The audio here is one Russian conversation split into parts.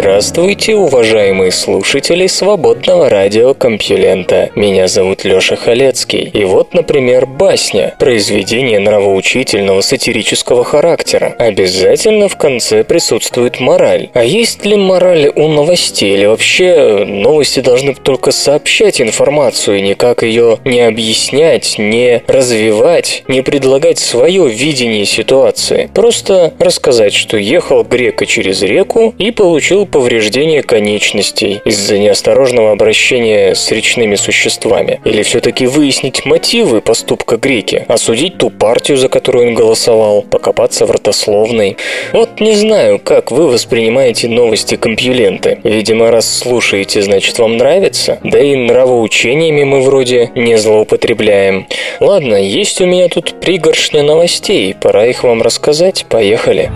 Здравствуйте, уважаемые слушатели свободного радиокомпьюлента. Меня зовут Лёша Халецкий. И вот, например, басня, произведение нравоучительного сатирического характера. Обязательно в конце присутствует мораль. А есть ли мораль у новостей? Или вообще новости должны только сообщать информацию, никак ее не объяснять, не развивать, не предлагать свое видение ситуации. Просто рассказать, что ехал грека через реку и получил повреждение конечностей из-за неосторожного обращения с речными существами? Или все-таки выяснить мотивы поступка греки, осудить ту партию, за которую он голосовал, покопаться в ротословной? Вот не знаю, как вы воспринимаете новости компьюленты. Видимо, раз слушаете, значит вам нравится. Да и нравоучениями мы вроде не злоупотребляем. Ладно, есть у меня тут пригоршня новостей, пора их вам рассказать. Поехали.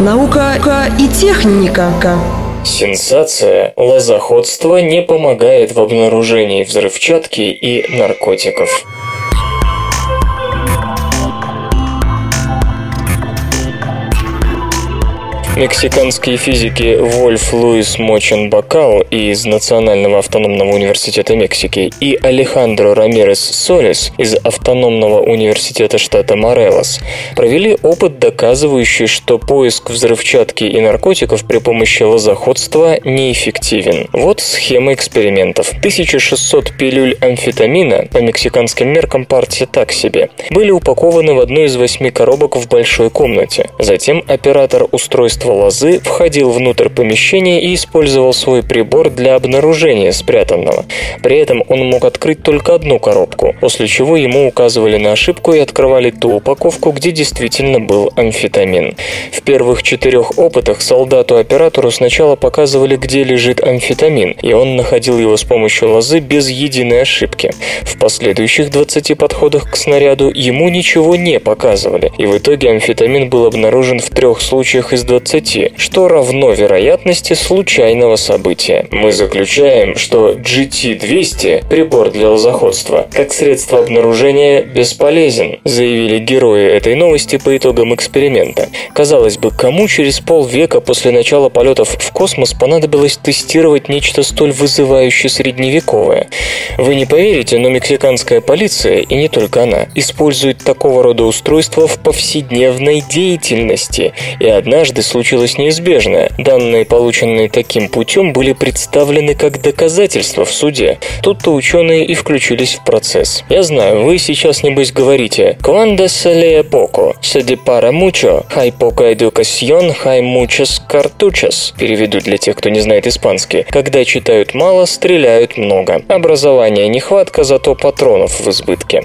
Наука и техника. Сенсация. Лозоходство не помогает в обнаружении взрывчатки и наркотиков. Мексиканские физики Вольф Луис Мочен Бакал из Национального автономного университета Мексики и Алехандро Рамирес Солес из Автономного университета штата Морелос провели опыт, доказывающий, что поиск взрывчатки и наркотиков при помощи лозоходства неэффективен. Вот схема экспериментов. 1600 пилюль амфетамина, по мексиканским меркам партия так себе, были упакованы в одну из восьми коробок в большой комнате. Затем оператор устройства лозы входил внутрь помещения и использовал свой прибор для обнаружения спрятанного. При этом он мог открыть только одну коробку, после чего ему указывали на ошибку и открывали ту упаковку, где действительно был амфетамин. В первых четырех опытах солдату-оператору сначала показывали, где лежит амфетамин, и он находил его с помощью лозы без единой ошибки. В последующих 20 подходах к снаряду ему ничего не показывали, и в итоге амфетамин был обнаружен в трех случаях из 20 20, что равно вероятности случайного события. Мы заключаем, что GT200, прибор для лозоходства, как средство обнаружения бесполезен, заявили герои этой новости по итогам эксперимента. Казалось бы, кому через полвека после начала полетов в космос понадобилось тестировать нечто столь вызывающее средневековое? Вы не поверите, но мексиканская полиция, и не только она, использует такого рода устройства в повседневной деятельности, и однажды случилось неизбежное. Данные, полученные таким путем, были представлены как доказательства в суде. Тут-то ученые и включились в процесс. Я знаю, вы сейчас, небось, говорите «Cuando se lee poco, se depara mucho, hay poca educación, hay muchas cartuchas». Переведу для тех, кто не знает испанский. Когда читают мало, стреляют много. Образования нехватка, зато патронов в избытке.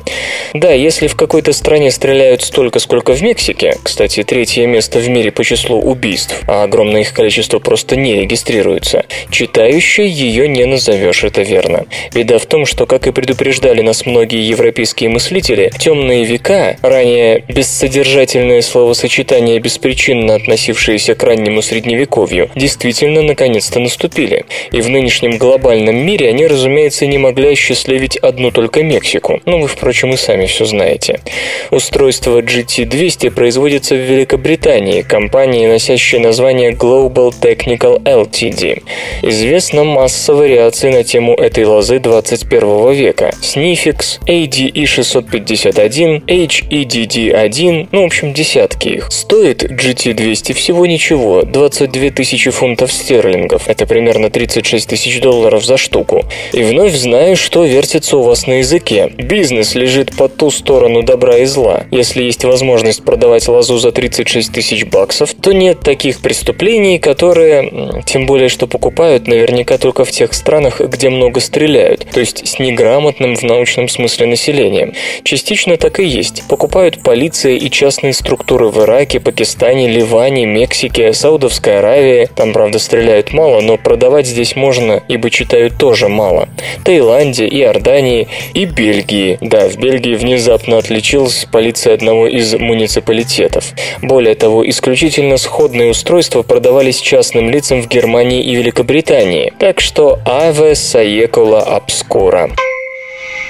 Да, если в какой-то стране стреляют столько, сколько в Мексике, кстати, третье место в мире по числу убийств, убийств, а огромное их количество просто не регистрируется. Читающей ее не назовешь, это верно. Беда в том, что, как и предупреждали нас многие европейские мыслители, темные века, ранее бессодержательное словосочетание, беспричинно относившееся к раннему средневековью, действительно наконец-то наступили. И в нынешнем глобальном мире они, разумеется, не могли осчастливить одну только Мексику. Ну, вы, впрочем, и сами все знаете. Устройство GT200 производится в Великобритании, компанией, носящей носящее название Global Technical Ltd. Известна масса вариаций на тему этой лозы 21 века. Снификс, ADE651, HEDD1, ну, в общем, десятки их. Стоит GT200 всего ничего, 22 тысячи фунтов стерлингов. Это примерно 36 тысяч долларов за штуку. И вновь знаю, что вертится у вас на языке. Бизнес лежит по ту сторону добра и зла. Если есть возможность продавать лозу за 36 тысяч баксов, то нет таких преступлений, которые, тем более, что покупают наверняка только в тех странах, где много стреляют, то есть с неграмотным в научном смысле населением. Частично так и есть. Покупают полиция и частные структуры в Ираке, Пакистане, Ливане, Мексике, Саудовской Аравии. Там, правда, стреляют мало, но продавать здесь можно, ибо читают тоже мало. Таиланде, Иордании и Бельгии. Да, в Бельгии внезапно отличилась полиция одного из муниципалитетов. Более того, исключительно сходные устройства продавались частным лицам в Германии и Великобритании. Так что аве саекула обскура.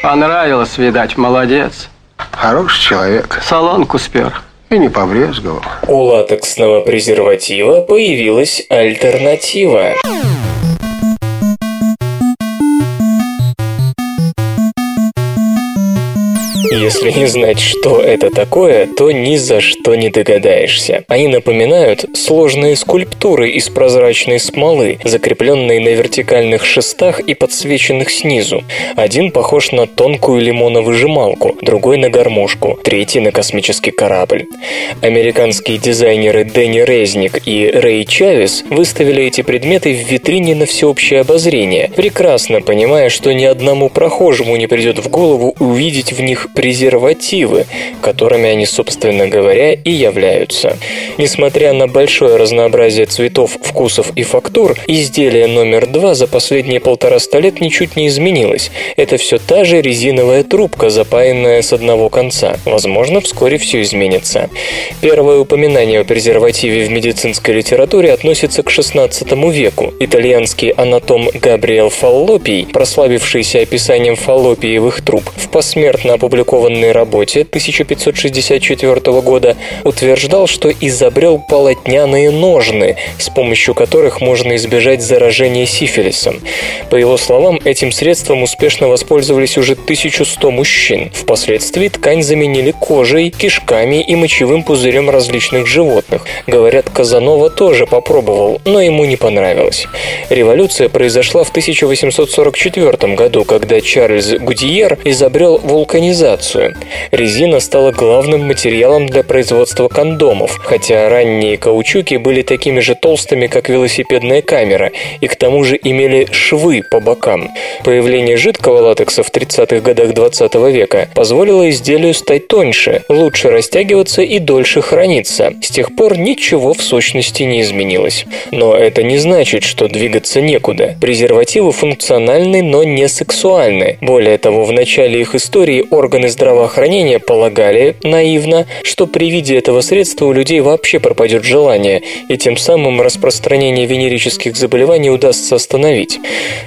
Понравилось, видать, молодец. Хороший человек. Солонку спер. И не побрезговал. У латексного презерватива появилась альтернатива. Если не знать, что это такое, то ни за что не догадаешься. Они напоминают сложные скульптуры из прозрачной смолы, закрепленные на вертикальных шестах и подсвеченных снизу. Один похож на тонкую лимоновыжималку, другой на гармошку, третий на космический корабль. Американские дизайнеры Дэнни Резник и Рэй Чавес выставили эти предметы в витрине на всеобщее обозрение, прекрасно понимая, что ни одному прохожему не придет в голову увидеть в них презервативы, которыми они, собственно говоря, и являются. Несмотря на большое разнообразие цветов, вкусов и фактур, изделие номер два за последние полтораста лет ничуть не изменилось. Это все та же резиновая трубка, запаянная с одного конца. Возможно, вскоре все изменится. Первое упоминание о презервативе в медицинской литературе относится к XVI веку. Итальянский анатом Габриэл Фаллопий, прославившийся описанием фаллопиевых труб, в посмертно опубликованном опубликованной работе 1564 года утверждал, что изобрел полотняные ножны, с помощью которых можно избежать заражения сифилисом. По его словам, этим средством успешно воспользовались уже 1100 мужчин. Впоследствии ткань заменили кожей, кишками и мочевым пузырем различных животных. Говорят, Казанова тоже попробовал, но ему не понравилось. Революция произошла в 1844 году, когда Чарльз Гудиер изобрел вулканизацию, изоляцию. Резина стала главным материалом для производства кондомов, хотя ранние каучуки были такими же толстыми, как велосипедная камера, и к тому же имели швы по бокам. Появление жидкого латекса в 30-х годах 20 века позволило изделию стать тоньше, лучше растягиваться и дольше храниться. С тех пор ничего в сущности не изменилось. Но это не значит, что двигаться некуда. Презервативы функциональны, но не сексуальны. Более того, в начале их истории органы здравоохранения полагали, наивно, что при виде этого средства у людей вообще пропадет желание, и тем самым распространение венерических заболеваний удастся остановить.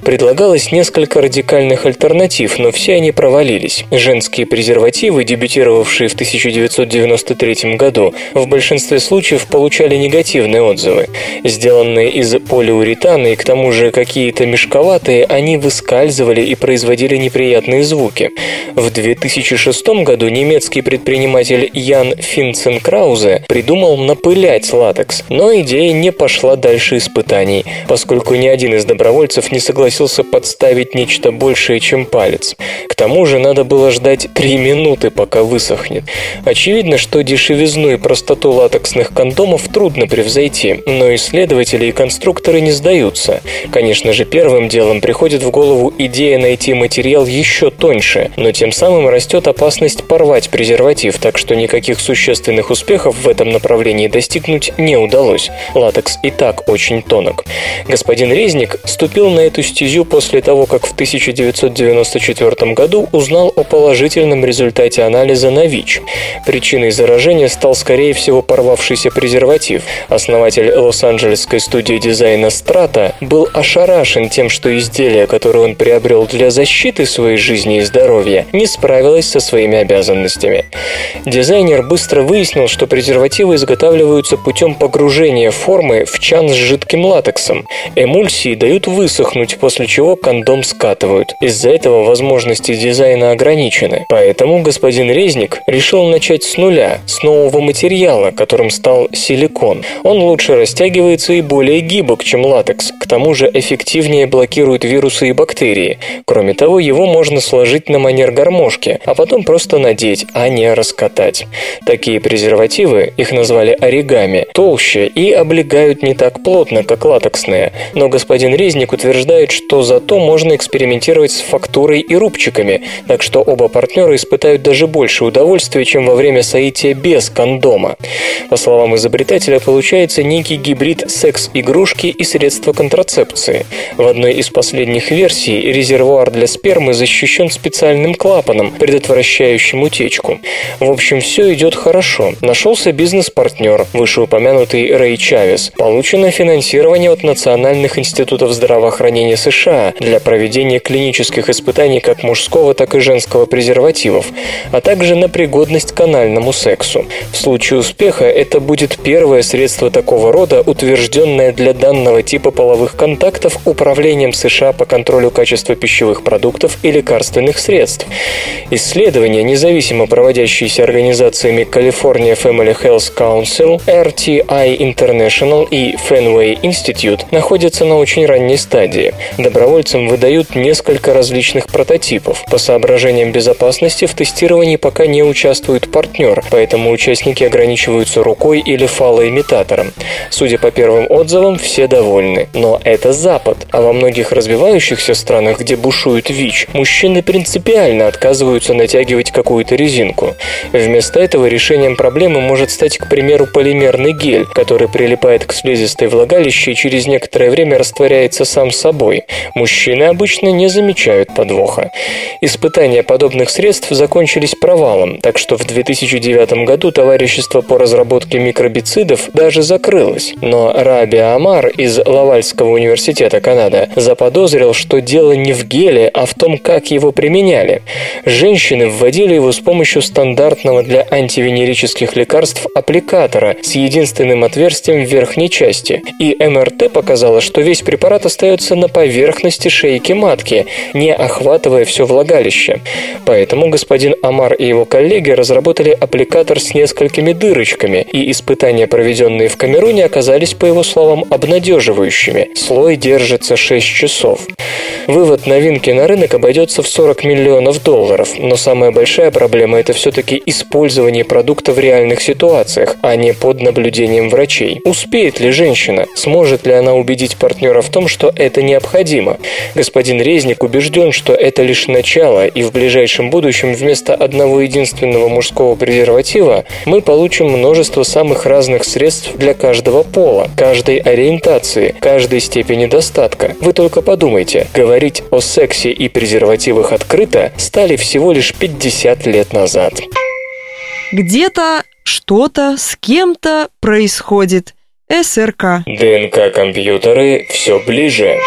Предлагалось несколько радикальных альтернатив, но все они провалились. Женские презервативы, дебютировавшие в 1993 году, в большинстве случаев получали негативные отзывы. Сделанные из полиуретана и к тому же какие-то мешковатые, они выскальзывали и производили неприятные звуки. В 2000 2006 году немецкий предприниматель Ян Финцен Краузе придумал напылять латекс, но идея не пошла дальше испытаний, поскольку ни один из добровольцев не согласился подставить нечто большее, чем палец. К тому же надо было ждать три минуты, пока высохнет. Очевидно, что дешевизну и простоту латексных кондомов трудно превзойти, но исследователи и конструкторы не сдаются. Конечно же, первым делом приходит в голову идея найти материал еще тоньше, но тем самым растет растет опасность порвать презерватив, так что никаких существенных успехов в этом направлении достигнуть не удалось. Латекс и так очень тонок. Господин Резник ступил на эту стезю после того, как в 1994 году узнал о положительном результате анализа на ВИЧ. Причиной заражения стал, скорее всего, порвавшийся презерватив. Основатель Лос-Анджелесской студии дизайна Strata был ошарашен тем, что изделие, которое он приобрел для защиты своей жизни и здоровья, не справилось со своими обязанностями. Дизайнер быстро выяснил, что презервативы изготавливаются путем погружения формы в чан с жидким латексом. Эмульсии дают высохнуть, после чего кондом скатывают. Из-за этого возможности дизайна ограничены. Поэтому господин Резник решил начать с нуля, с нового материала, которым стал силикон. Он лучше растягивается и более гибок, чем латекс. К тому же эффективнее блокирует вирусы и бактерии. Кроме того, его можно сложить на манер гармошки, а а потом просто надеть, а не раскатать. Такие презервативы, их назвали оригами, толще и облегают не так плотно, как латексные. Но господин Резник утверждает, что зато можно экспериментировать с фактурой и рубчиками, так что оба партнера испытают даже больше удовольствия, чем во время соития без кондома. По словам изобретателя, получается некий гибрид секс-игрушки и средства контрацепции. В одной из последних версий резервуар для спермы защищен специальным клапаном, предотвращающим утечку. В общем, все идет хорошо. Нашелся бизнес-партнер, вышеупомянутый Рэй Чавес. Получено финансирование от Национальных институтов здравоохранения США для проведения клинических испытаний как мужского, так и женского презервативов, а также на пригодность к анальному сексу. В случае успеха это будет первое средство такого рода, утвержденное для данного типа половых контактов Управлением США по контролю качества пищевых продуктов и лекарственных средств. Исследования, независимо проводящиеся организациями California Family Health Council, RTI International и Fenway Institute, находятся на очень ранней стадии. Добровольцам выдают несколько различных прототипов. По соображениям безопасности в тестировании пока не участвует партнер, поэтому участники ограничиваются рукой или фалоимитатором. Судя по первым отзывам, все довольны. Но это Запад, а во многих развивающихся странах, где бушует ВИЧ, мужчины принципиально отказываются натягивать какую-то резинку. Вместо этого решением проблемы может стать, к примеру, полимерный гель, который прилипает к слизистой влагалище и через некоторое время растворяется сам собой. Мужчины обычно не замечают подвоха. Испытания подобных средств закончились провалом, так что в 2009 году товарищество по разработке микробицидов даже закрылось. Но Раби Амар из Лавальского университета Канада заподозрил, что дело не в геле, а в том, как его применяли. Женщины вводили его с помощью стандартного для антивенерических лекарств аппликатора с единственным отверстием в верхней части. И МРТ показало, что весь препарат остается на поверхности шейки матки, не охватывая все влагалище. Поэтому господин Амар и его коллеги разработали аппликатор с несколькими дырочками, и испытания, проведенные в Камеруне, оказались, по его словам, обнадеживающими. Слой держится 6 часов. Вывод новинки на рынок обойдется в 40 миллионов долларов, но самая большая проблема – это все-таки использование продукта в реальных ситуациях, а не под наблюдением врачей. Успеет ли женщина? Сможет ли она убедить партнера в том, что это необходимо? Господин Резник убежден, что это лишь начало, и в ближайшем будущем вместо одного единственного мужского презерватива мы получим множество самых разных средств для каждого пола, каждой ориентации, каждой степени достатка. Вы только подумайте, говорить о сексе и презервативах открыто стали всего лишь 50 лет назад. Где-то что-то с кем-то происходит. СРК. ДНК-компьютеры все ближе.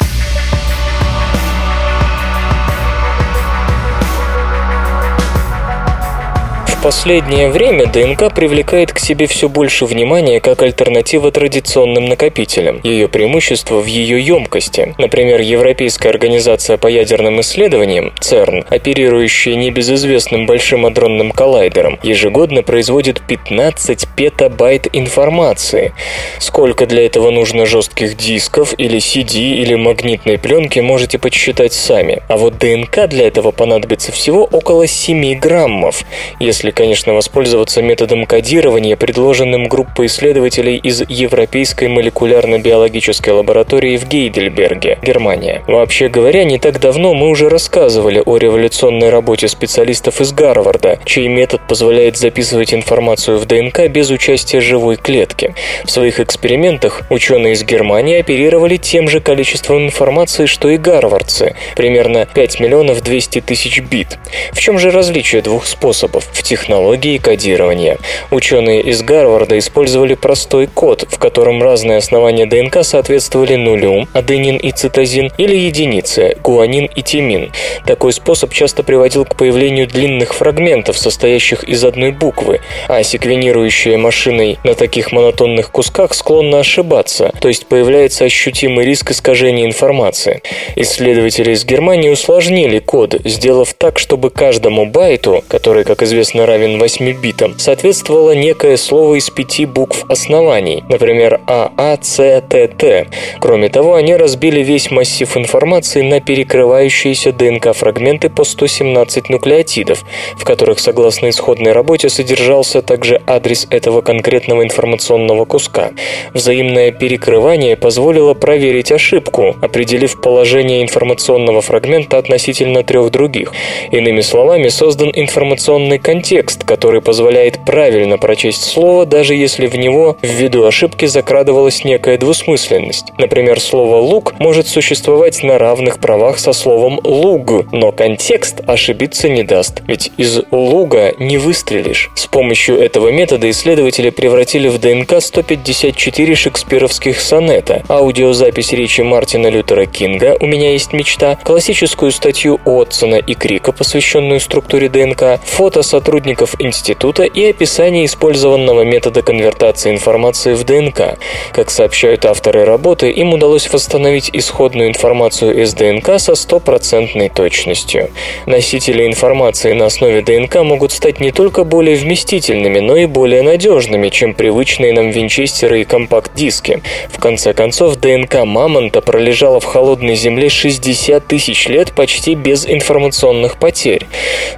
Последнее время ДНК привлекает к себе все больше внимания как альтернатива традиционным накопителям. Ее преимущество в ее емкости. Например, Европейская организация по ядерным исследованиям, ЦЕРН, оперирующая небезызвестным Большим адронным коллайдером, ежегодно производит 15 петабайт информации. Сколько для этого нужно жестких дисков или CD или магнитной пленки, можете подсчитать сами. А вот ДНК для этого понадобится всего около 7 граммов, если конечно, воспользоваться методом кодирования, предложенным группой исследователей из Европейской молекулярно-биологической лаборатории в Гейдельберге, Германия. Вообще говоря, не так давно мы уже рассказывали о революционной работе специалистов из Гарварда, чей метод позволяет записывать информацию в ДНК без участия живой клетки. В своих экспериментах ученые из Германии оперировали тем же количеством информации, что и гарвардцы, примерно 5 миллионов 200 тысяч бит. В чем же различие двух способов? В технологии кодирования. Ученые из Гарварда использовали простой код, в котором разные основания ДНК соответствовали нулю, аденин и цитозин, или единице, гуанин и тимин. Такой способ часто приводил к появлению длинных фрагментов, состоящих из одной буквы, а секвенирующая машиной на таких монотонных кусках склонна ошибаться, то есть появляется ощутимый риск искажения информации. Исследователи из Германии усложнили код, сделав так, чтобы каждому байту, который, как известно, равен 8 битам, соответствовало некое слово из пяти букв оснований, например, А, А, С, Т, Т. Кроме того, они разбили весь массив информации на перекрывающиеся ДНК-фрагменты по 117 нуклеотидов, в которых, согласно исходной работе, содержался также адрес этого конкретного информационного куска. Взаимное перекрывание позволило проверить ошибку, определив положение информационного фрагмента относительно трех других. Иными словами, создан информационный контекст, который позволяет правильно прочесть слово, даже если в него ввиду ошибки закрадывалась некая двусмысленность. Например, слово «лук» может существовать на равных правах со словом «луг», но контекст ошибиться не даст, ведь из «луга» не выстрелишь. С помощью этого метода исследователи превратили в ДНК 154 шекспировских сонета, аудиозапись речи Мартина Лютера Кинга «У меня есть мечта», классическую статью Отсона и Крика, посвященную структуре ДНК, фото сотрудников института и описание использованного метода конвертации информации в ДНК. Как сообщают авторы работы, им удалось восстановить исходную информацию из ДНК со стопроцентной точностью. Носители информации на основе ДНК могут стать не только более вместительными, но и более надежными, чем привычные нам винчестеры и компакт-диски. В конце концов, ДНК мамонта пролежала в холодной земле 60 тысяч лет почти без информационных потерь.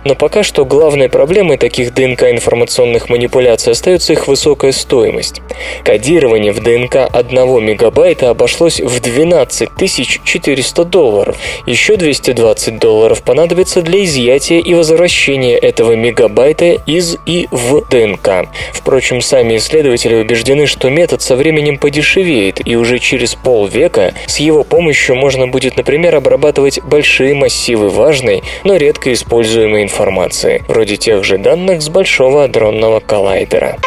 Но пока что главной проблемой таких ДНК-информационных манипуляций остается их высокая стоимость. Кодирование в ДНК 1 мегабайта обошлось в 12 400 долларов. Еще 220 долларов понадобится для изъятия и возвращения этого мегабайта из и в ДНК. Впрочем, сами исследователи убеждены, что метод со временем подешевеет, и уже через полвека с его помощью можно будет, например, обрабатывать большие массивы важной, но редко используемой информации, вроде тех же данных с Большого адронного коллайдера.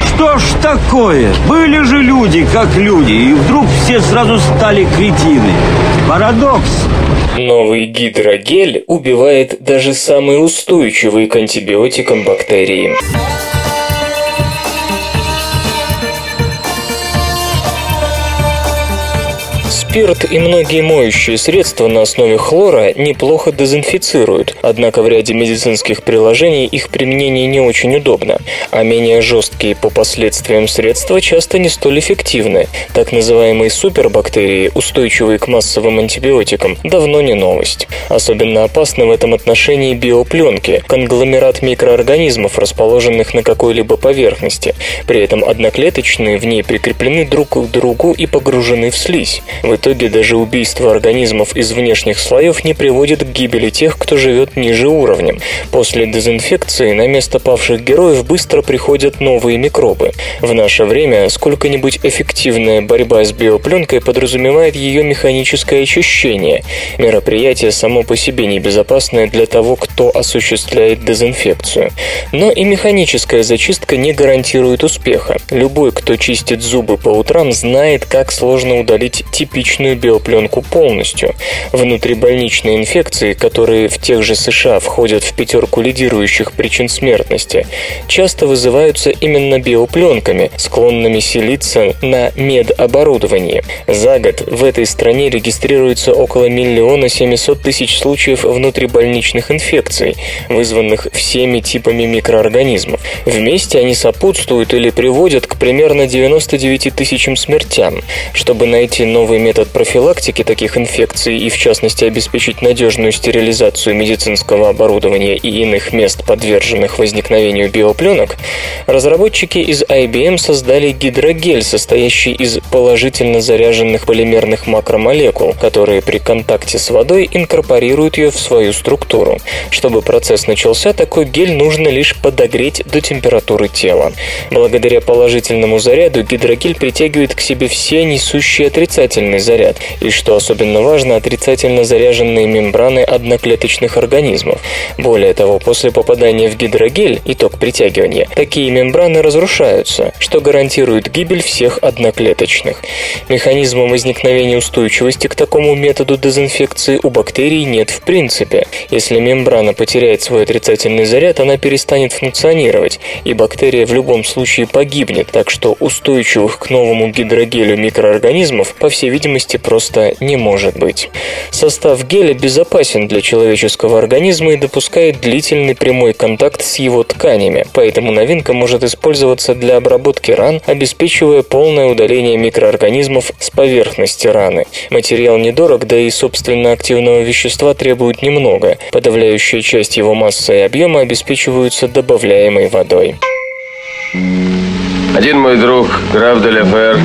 Что ж такое? Были же люди, как люди, и вдруг все сразу стали кретины. Парадокс. Новый гидрогель убивает даже самые устойчивые к антибиотикам бактерии. Спирт и многие моющие средства на основе хлора неплохо дезинфицируют, однако в ряде медицинских приложений их применение не очень удобно, а менее жесткие по последствиям средства часто не столь эффективны. Так называемые супербактерии, устойчивые к массовым антибиотикам, давно не новость. Особенно опасны в этом отношении биопленки, конгломерат микроорганизмов, расположенных на какой-либо поверхности. При этом одноклеточные в ней прикреплены друг к другу и погружены в слизь. В итоге даже убийство организмов из внешних слоев не приводит к гибели тех, кто живет ниже уровнем. После дезинфекции на место павших героев быстро приходят новые микробы. В наше время сколько-нибудь эффективная борьба с биопленкой подразумевает ее механическое очищение. Мероприятие само по себе небезопасное для того, кто осуществляет дезинфекцию. Но и механическая зачистка не гарантирует успеха. Любой, кто чистит зубы по утрам, знает, как сложно удалить типичную личную биопленку полностью. Внутрибольничные инфекции, которые в тех же США входят в пятерку лидирующих причин смертности, часто вызываются именно биопленками, склонными селиться на медоборудовании. За год в этой стране регистрируется около миллиона 700 тысяч случаев внутрибольничных инфекций, вызванных всеми типами микроорганизмов. Вместе они сопутствуют или приводят к примерно 99 тысячам смертям. Чтобы найти новый метод метод профилактики таких инфекций и, в частности, обеспечить надежную стерилизацию медицинского оборудования и иных мест, подверженных возникновению биопленок, разработчики из IBM создали гидрогель, состоящий из положительно заряженных полимерных макромолекул, которые при контакте с водой инкорпорируют ее в свою структуру. Чтобы процесс начался, такой гель нужно лишь подогреть до температуры тела. Благодаря положительному заряду гидрогель притягивает к себе все несущие отрицательный заряд, и, что особенно важно, отрицательно заряженные мембраны одноклеточных организмов. Более того, после попадания в гидрогель, итог притягивания, такие мембраны разрушаются, что гарантирует гибель всех одноклеточных. Механизма возникновения устойчивости к такому методу дезинфекции у бактерий нет в принципе. Если мембрана потеряет свой отрицательный заряд, она перестанет функционировать, и бактерия в любом случае погибнет, так что устойчивых к новому гидрогелю микроорганизмов, по всей видимости, видимости просто не может быть. Состав геля безопасен для человеческого организма и допускает длительный прямой контакт с его тканями, поэтому новинка может использоваться для обработки ран, обеспечивая полное удаление микроорганизмов с поверхности раны. Материал недорог, да и собственно активного вещества требует немного. Подавляющая часть его массы и объема обеспечиваются добавляемой водой. Один мой друг, граф де Лефер,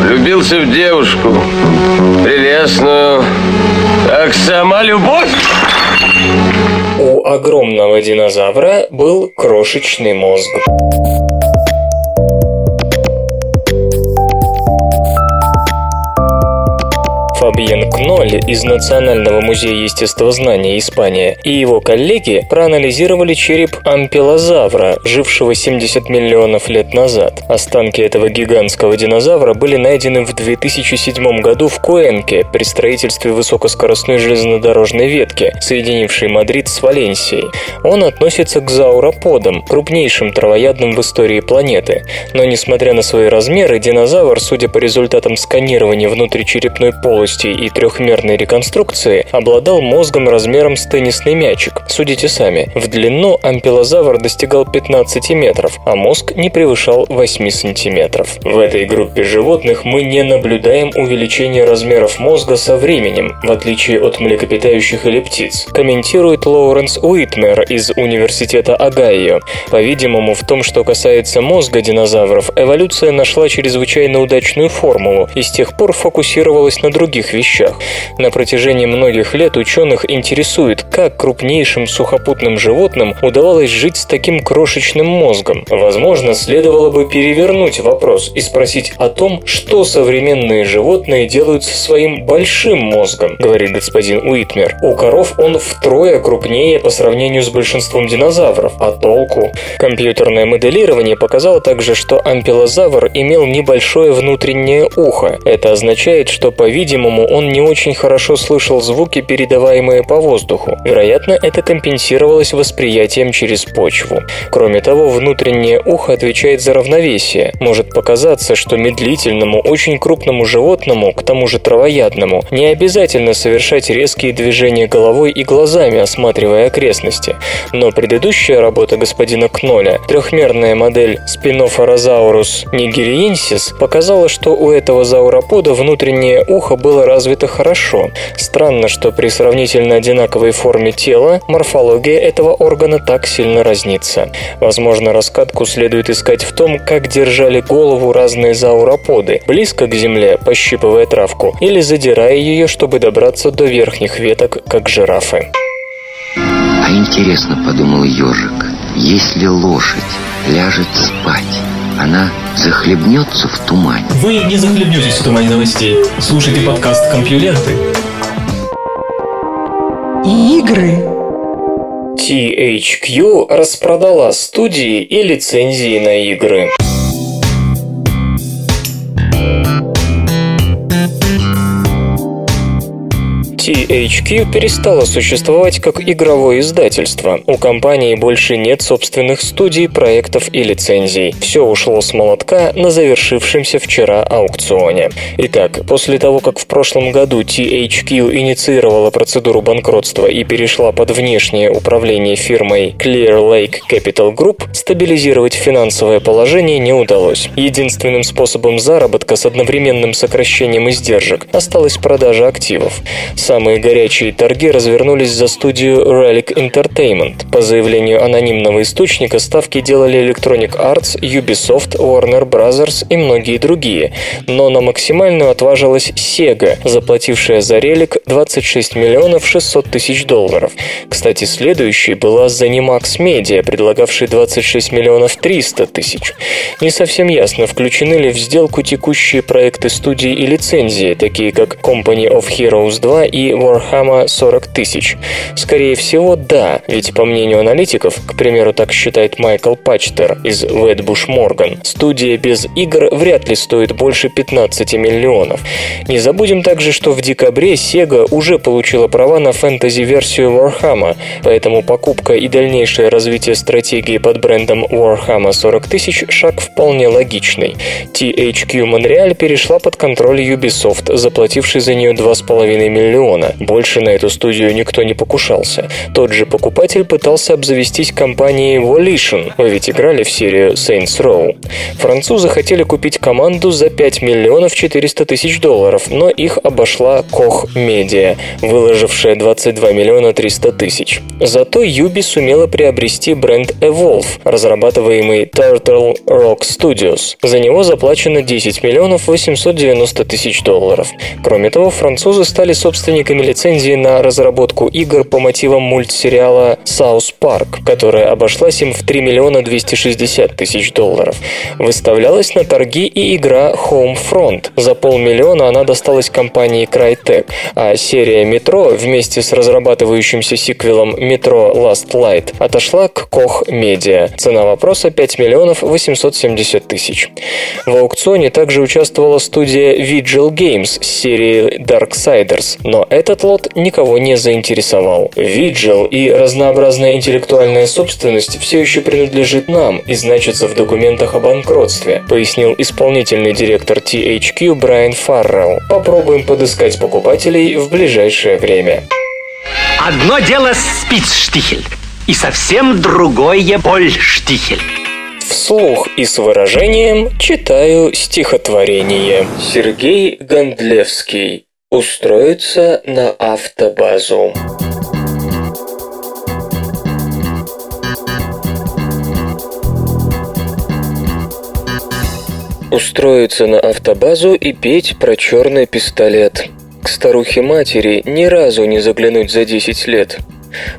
влюбился в девушку, прелестную, как сама любовь. У огромного динозавра был крошечный мозг. Фабьен Кноль из Национального музея естествознания Испания и его коллеги проанализировали череп ампелозавра, жившего 70 миллионов лет назад. Останки этого гигантского динозавра были найдены в 2007 году в Куэнке при строительстве высокоскоростной железнодорожной ветки, соединившей Мадрид с Валенсией. Он относится к зауроподам, крупнейшим травоядным в истории планеты. Но несмотря на свои размеры, динозавр, судя по результатам сканирования внутричерепной полости и трехмерной реконструкции, обладал мозгом размером с теннисный мячик. Судите сами. В длину ампелозавр достигал 15 метров, а мозг не превышал 8 сантиметров. В этой группе животных мы не наблюдаем увеличения размеров мозга со временем, в отличие от млекопитающих или птиц, комментирует Лоуренс Уитмер из Университета Огайо. По-видимому, в том, что касается мозга динозавров, эволюция нашла чрезвычайно удачную формулу и с тех пор фокусировалась на других других вещах. На протяжении многих лет ученых интересует, как крупнейшим сухопутным животным удавалось жить с таким крошечным мозгом. Возможно, следовало бы перевернуть вопрос и спросить о том, что современные животные делают со своим большим мозгом, говорит господин Уитмер. У коров он втрое крупнее по сравнению с большинством динозавров. А толку? Компьютерное моделирование показало также, что ампелозавр имел небольшое внутреннее ухо. Это означает, что, по-видимому, по-видимому, он не очень хорошо слышал звуки, передаваемые по воздуху. Вероятно, это компенсировалось восприятием через почву. Кроме того, внутреннее ухо отвечает за равновесие. Может показаться, что медлительному, очень крупному животному, к тому же травоядному, не обязательно совершать резкие движения головой и глазами, осматривая окрестности. Но предыдущая работа господина Кноля, трехмерная модель Spinophorosaurus nigeriensis, показала, что у этого зауропода внутреннее ухо было было развито хорошо. Странно, что при сравнительно одинаковой форме тела морфология этого органа так сильно разнится. Возможно, раскатку следует искать в том, как держали голову разные зауроподы, близко к земле, пощипывая травку, или задирая ее, чтобы добраться до верхних веток, как жирафы. А интересно, подумал ежик, если лошадь ляжет спать, она захлебнется в тумане. Вы не захлебнетесь в тумане новостей. Слушайте подкаст «Компьюленты». Игры. THQ распродала студии и лицензии на игры. THQ перестала существовать как игровое издательство. У компании больше нет собственных студий, проектов и лицензий. Все ушло с молотка на завершившемся вчера аукционе. Итак, после того, как в прошлом году THQ инициировала процедуру банкротства и перешла под внешнее управление фирмой Clear Lake Capital Group, стабилизировать финансовое положение не удалось. Единственным способом заработка с одновременным сокращением издержек осталась продажа активов. Самые горячие торги развернулись за студию Relic Entertainment. По заявлению анонимного источника, ставки делали Electronic Arts, Ubisoft, Warner Bros. и многие другие. Но на максимальную отважилась Sega, заплатившая за Relic 26 миллионов 600 тысяч долларов. Кстати, следующей была Zenimax Media, предлагавшей 26 миллионов 300 тысяч. Не совсем ясно, включены ли в сделку текущие проекты студии и лицензии, такие как Company of Heroes 2 и и Warhammer 40 тысяч? Скорее всего, да, ведь по мнению аналитиков, к примеру, так считает Майкл Пачтер из Wedbush Morgan, студия без игр вряд ли стоит больше 15 миллионов. Не забудем также, что в декабре Sega уже получила права на фэнтези-версию Warhammer, поэтому покупка и дальнейшее развитие стратегии под брендом Warhammer 40 тысяч – шаг вполне логичный. THQ Montreal перешла под контроль Ubisoft, заплативший за нее 2,5 миллиона. Больше на эту студию никто не покушался. Тот же покупатель пытался обзавестись компанией Volition. Вы ведь играли в серию Saints Row. Французы хотели купить команду за 5 миллионов 400 тысяч долларов, но их обошла Koch Media, выложившая 22 миллиона 300 тысяч. Зато Юби сумела приобрести бренд Evolve, разрабатываемый Turtle Rock Studios. За него заплачено 10 миллионов 890 тысяч долларов. Кроме того, французы стали собственниками лицензии на разработку игр по мотивам мультсериала South Park, которая обошлась им в 3 миллиона 260 тысяч долларов. Выставлялась на торги и игра Homefront. За полмиллиона она досталась компании Crytek, а серия Metro вместе с разрабатывающимся сиквелом Metro Last Light отошла к Koch Media. Цена вопроса 5 миллионов 870 тысяч. В аукционе также участвовала студия Vigil Games с серией Darksiders, но этот лот никого не заинтересовал. Vigil и разнообразная интеллектуальная собственность все еще принадлежит нам и значится в документах о банкротстве, пояснил исполнительный директор THQ Брайан Фаррелл. Попробуем подыскать покупателей в ближайшее время. Одно дело спицштихель и совсем другое польштихель. Вслух и с выражением читаю стихотворение. Сергей Гондлевский. Устроиться на автобазу. Устроиться на автобазу и петь про черный пистолет. К старухе-матери ни разу не заглянуть за 10 лет.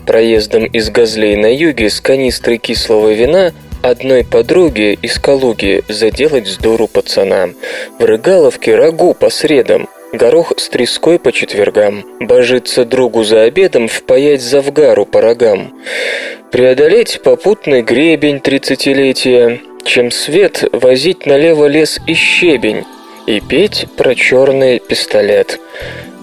Проездом из Газлей на юге с канистрой кислого вина одной подруге из Калуги заделать сдуру пацанам. В Рыгаловке рагу по средам, горох с треской по четвергам, божиться другу за обедом, впаять завгару по рогам. Преодолеть попутный гребень тридцатилетия, чем свет возить налево лес и щебень, и петь про черный пистолет.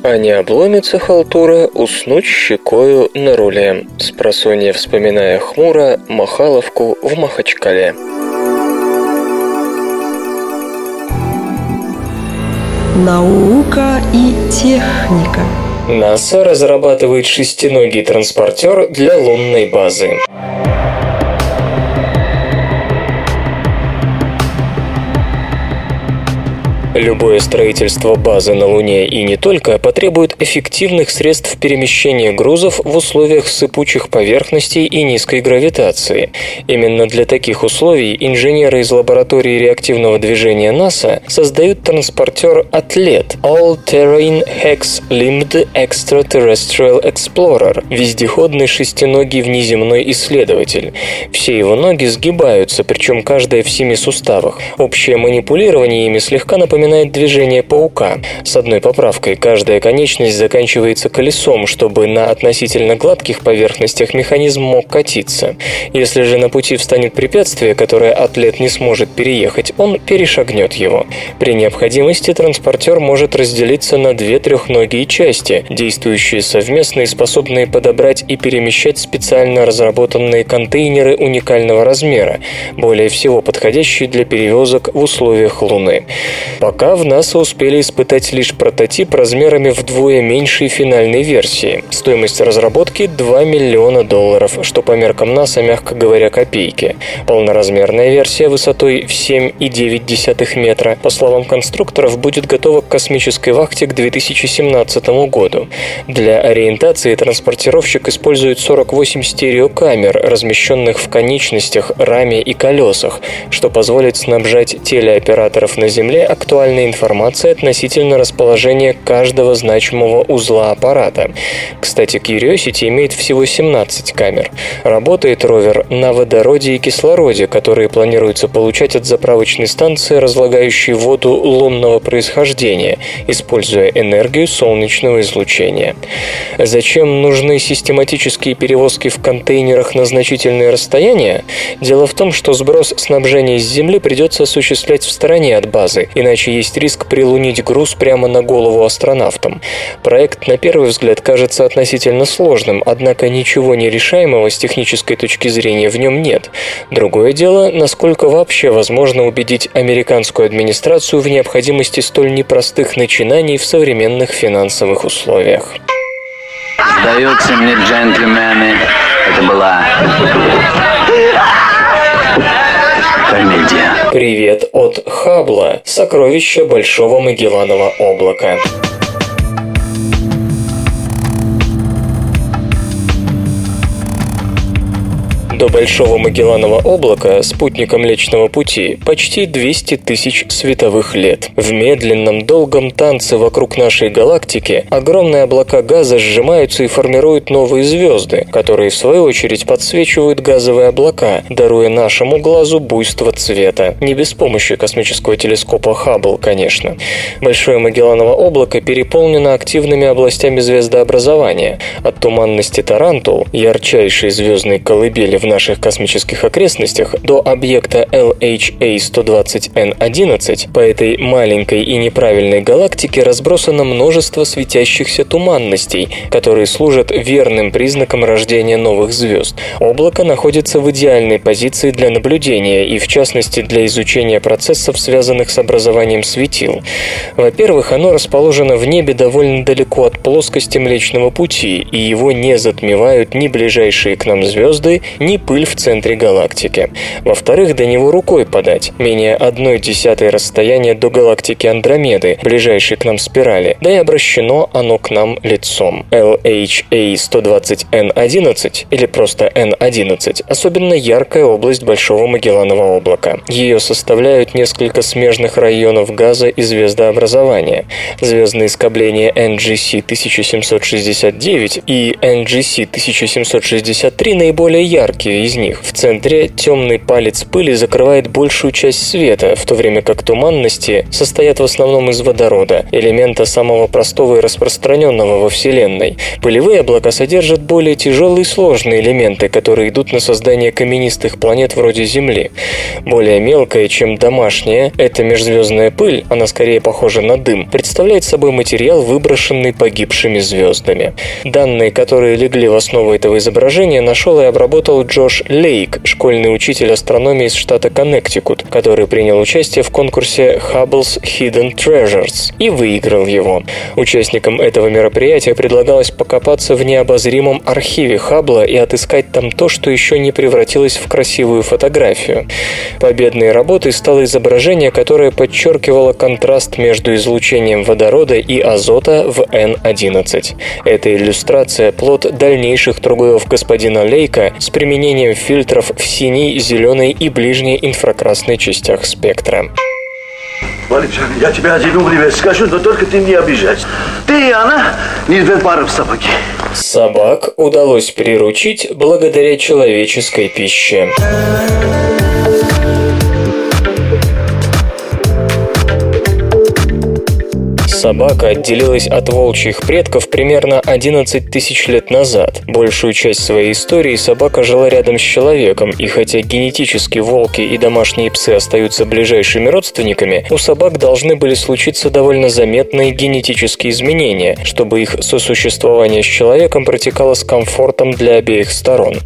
А не обломится халтура уснуть щекою на руле, спросонья вспоминая хмуро Махаловку в Махачкале. Наука и техника. НАСА разрабатывает шестиногий транспортер для лунной базы. Любое строительство базы на Луне и не только потребует эффективных средств перемещения грузов в условиях сыпучих поверхностей и низкой гравитации. Именно для таких условий инженеры из лаборатории реактивного движения НАСА создают транспортер «Атлет» All Terrain Hex Limbed Extraterrestrial Explorer – вездеходный шестиногий внеземной исследователь. Все его ноги сгибаются, причем каждая в семи суставах. Общее манипулирование ими слегка напоминает напоминает движение паука. С одной поправкой, каждая конечность заканчивается колесом, чтобы на относительно гладких поверхностях механизм мог катиться. Если же на пути встанет препятствие, которое атлет не сможет переехать, он перешагнет его. При необходимости транспортер может разделиться на две трехногие части, действующие совместно и способные подобрать и перемещать специально разработанные контейнеры уникального размера, более всего подходящие для перевозок в условиях Луны. Пока в НАСА успели испытать лишь прототип размерами вдвое меньшей финальной версии. Стоимость разработки 2 миллиона долларов, что по меркам НАСА, мягко говоря, копейки. Полноразмерная версия высотой в 7,9 метра, по словам конструкторов, будет готова к космической вахте к 2017 году. Для ориентации транспортировщик использует 48 стереокамер, размещенных в конечностях, раме и колесах, что позволит снабжать телеоператоров на Земле актуальными визуальной информации относительно расположения каждого значимого узла аппарата. Кстати, Curiosity имеет всего 17 камер. Работает ровер на водороде и кислороде, которые планируется получать от заправочной станции, разлагающей воду лунного происхождения, используя энергию солнечного излучения. Зачем нужны систематические перевозки в контейнерах на значительные расстояния? Дело в том, что сброс снабжения с Земли придется осуществлять в стороне от базы, иначе есть риск прилунить груз прямо на голову астронавтам. Проект, на первый взгляд, кажется относительно сложным, однако ничего нерешаемого с технической точки зрения в нем нет. Другое дело, насколько вообще возможно убедить американскую администрацию в необходимости столь непростых начинаний в современных финансовых условиях. Сдается мне, джентльмены, это была комедия. Привет от Хабла, сокровища Большого Магелланова облака. До Большого Магелланова облака, спутника Млечного Пути, почти 200 тысяч световых лет. В медленном, долгом танце вокруг нашей галактики огромные облака газа сжимаются и формируют новые звезды, которые в свою очередь подсвечивают газовые облака, даруя нашему глазу буйство цвета. Не без помощи космического телескопа Хаббл, конечно. Большое Магелланово облако переполнено активными областями звездообразования. От туманности Тарантул, ярчайшей звездной колыбели в наших космических окрестностях до объекта LHA-120N11 по этой маленькой и неправильной галактике разбросано множество светящихся туманностей, которые служат верным признаком рождения новых звезд. Облако находится в идеальной позиции для наблюдения и, в частности, для изучения процессов, связанных с образованием светил. Во-первых, оно расположено в небе довольно далеко от плоскости Млечного Пути, и его не затмевают ни ближайшие к нам звезды, ни пыль в центре галактики. Во-вторых, до него рукой подать, менее одной десятой расстояния до галактики Андромеды, ближайшей к нам спирали, да и обращено оно к нам лицом. LHA-120N11, или просто N11, особенно яркая область Большого Магелланова облака. Ее составляют несколько смежных районов газа и звездообразования. Звездные скопления NGC 1769 и NGC 1763 наиболее яркие из них. В центре темный палец пыли закрывает большую часть света, в то время как туманности состоят в основном из водорода, элемента самого простого и распространенного во Вселенной. Пылевые облака содержат более тяжелые и сложные элементы, которые идут на создание каменистых планет вроде Земли. Более мелкая, чем домашняя, эта межзвездная пыль, она скорее похожа на дым, представляет собой материал, выброшенный погибшими звездами. Данные, которые легли в основу этого изображения, нашел и обработал Джош Лейк, школьный учитель астрономии из штата Коннектикут, который принял участие в конкурсе Hubble's Hidden Treasures и выиграл его. Участникам этого мероприятия предлагалось покопаться в необозримом архиве Хаббла и отыскать там то, что еще не превратилось в красивую фотографию. Победной работой стало изображение, которое подчеркивало контраст между излучением водорода и азота в N11. Эта иллюстрация – плод дальнейших трудов господина Лейка с применением фильтров в синей, зеленой и ближней инфракрасной частях спектра. Валерьян, я тебе один умный скажу, но только ты не обижайся. Ты и она не две пары в собаке. Собак удалось приручить благодаря человеческой пище. Собака отделилась от волчьих предков примерно 11 тысяч лет назад. Большую часть своей истории собака жила рядом с человеком, и хотя генетически волки и домашние псы остаются ближайшими родственниками, у собак должны были случиться довольно заметные генетические изменения, чтобы их сосуществование с человеком протекало с комфортом для обеих сторон.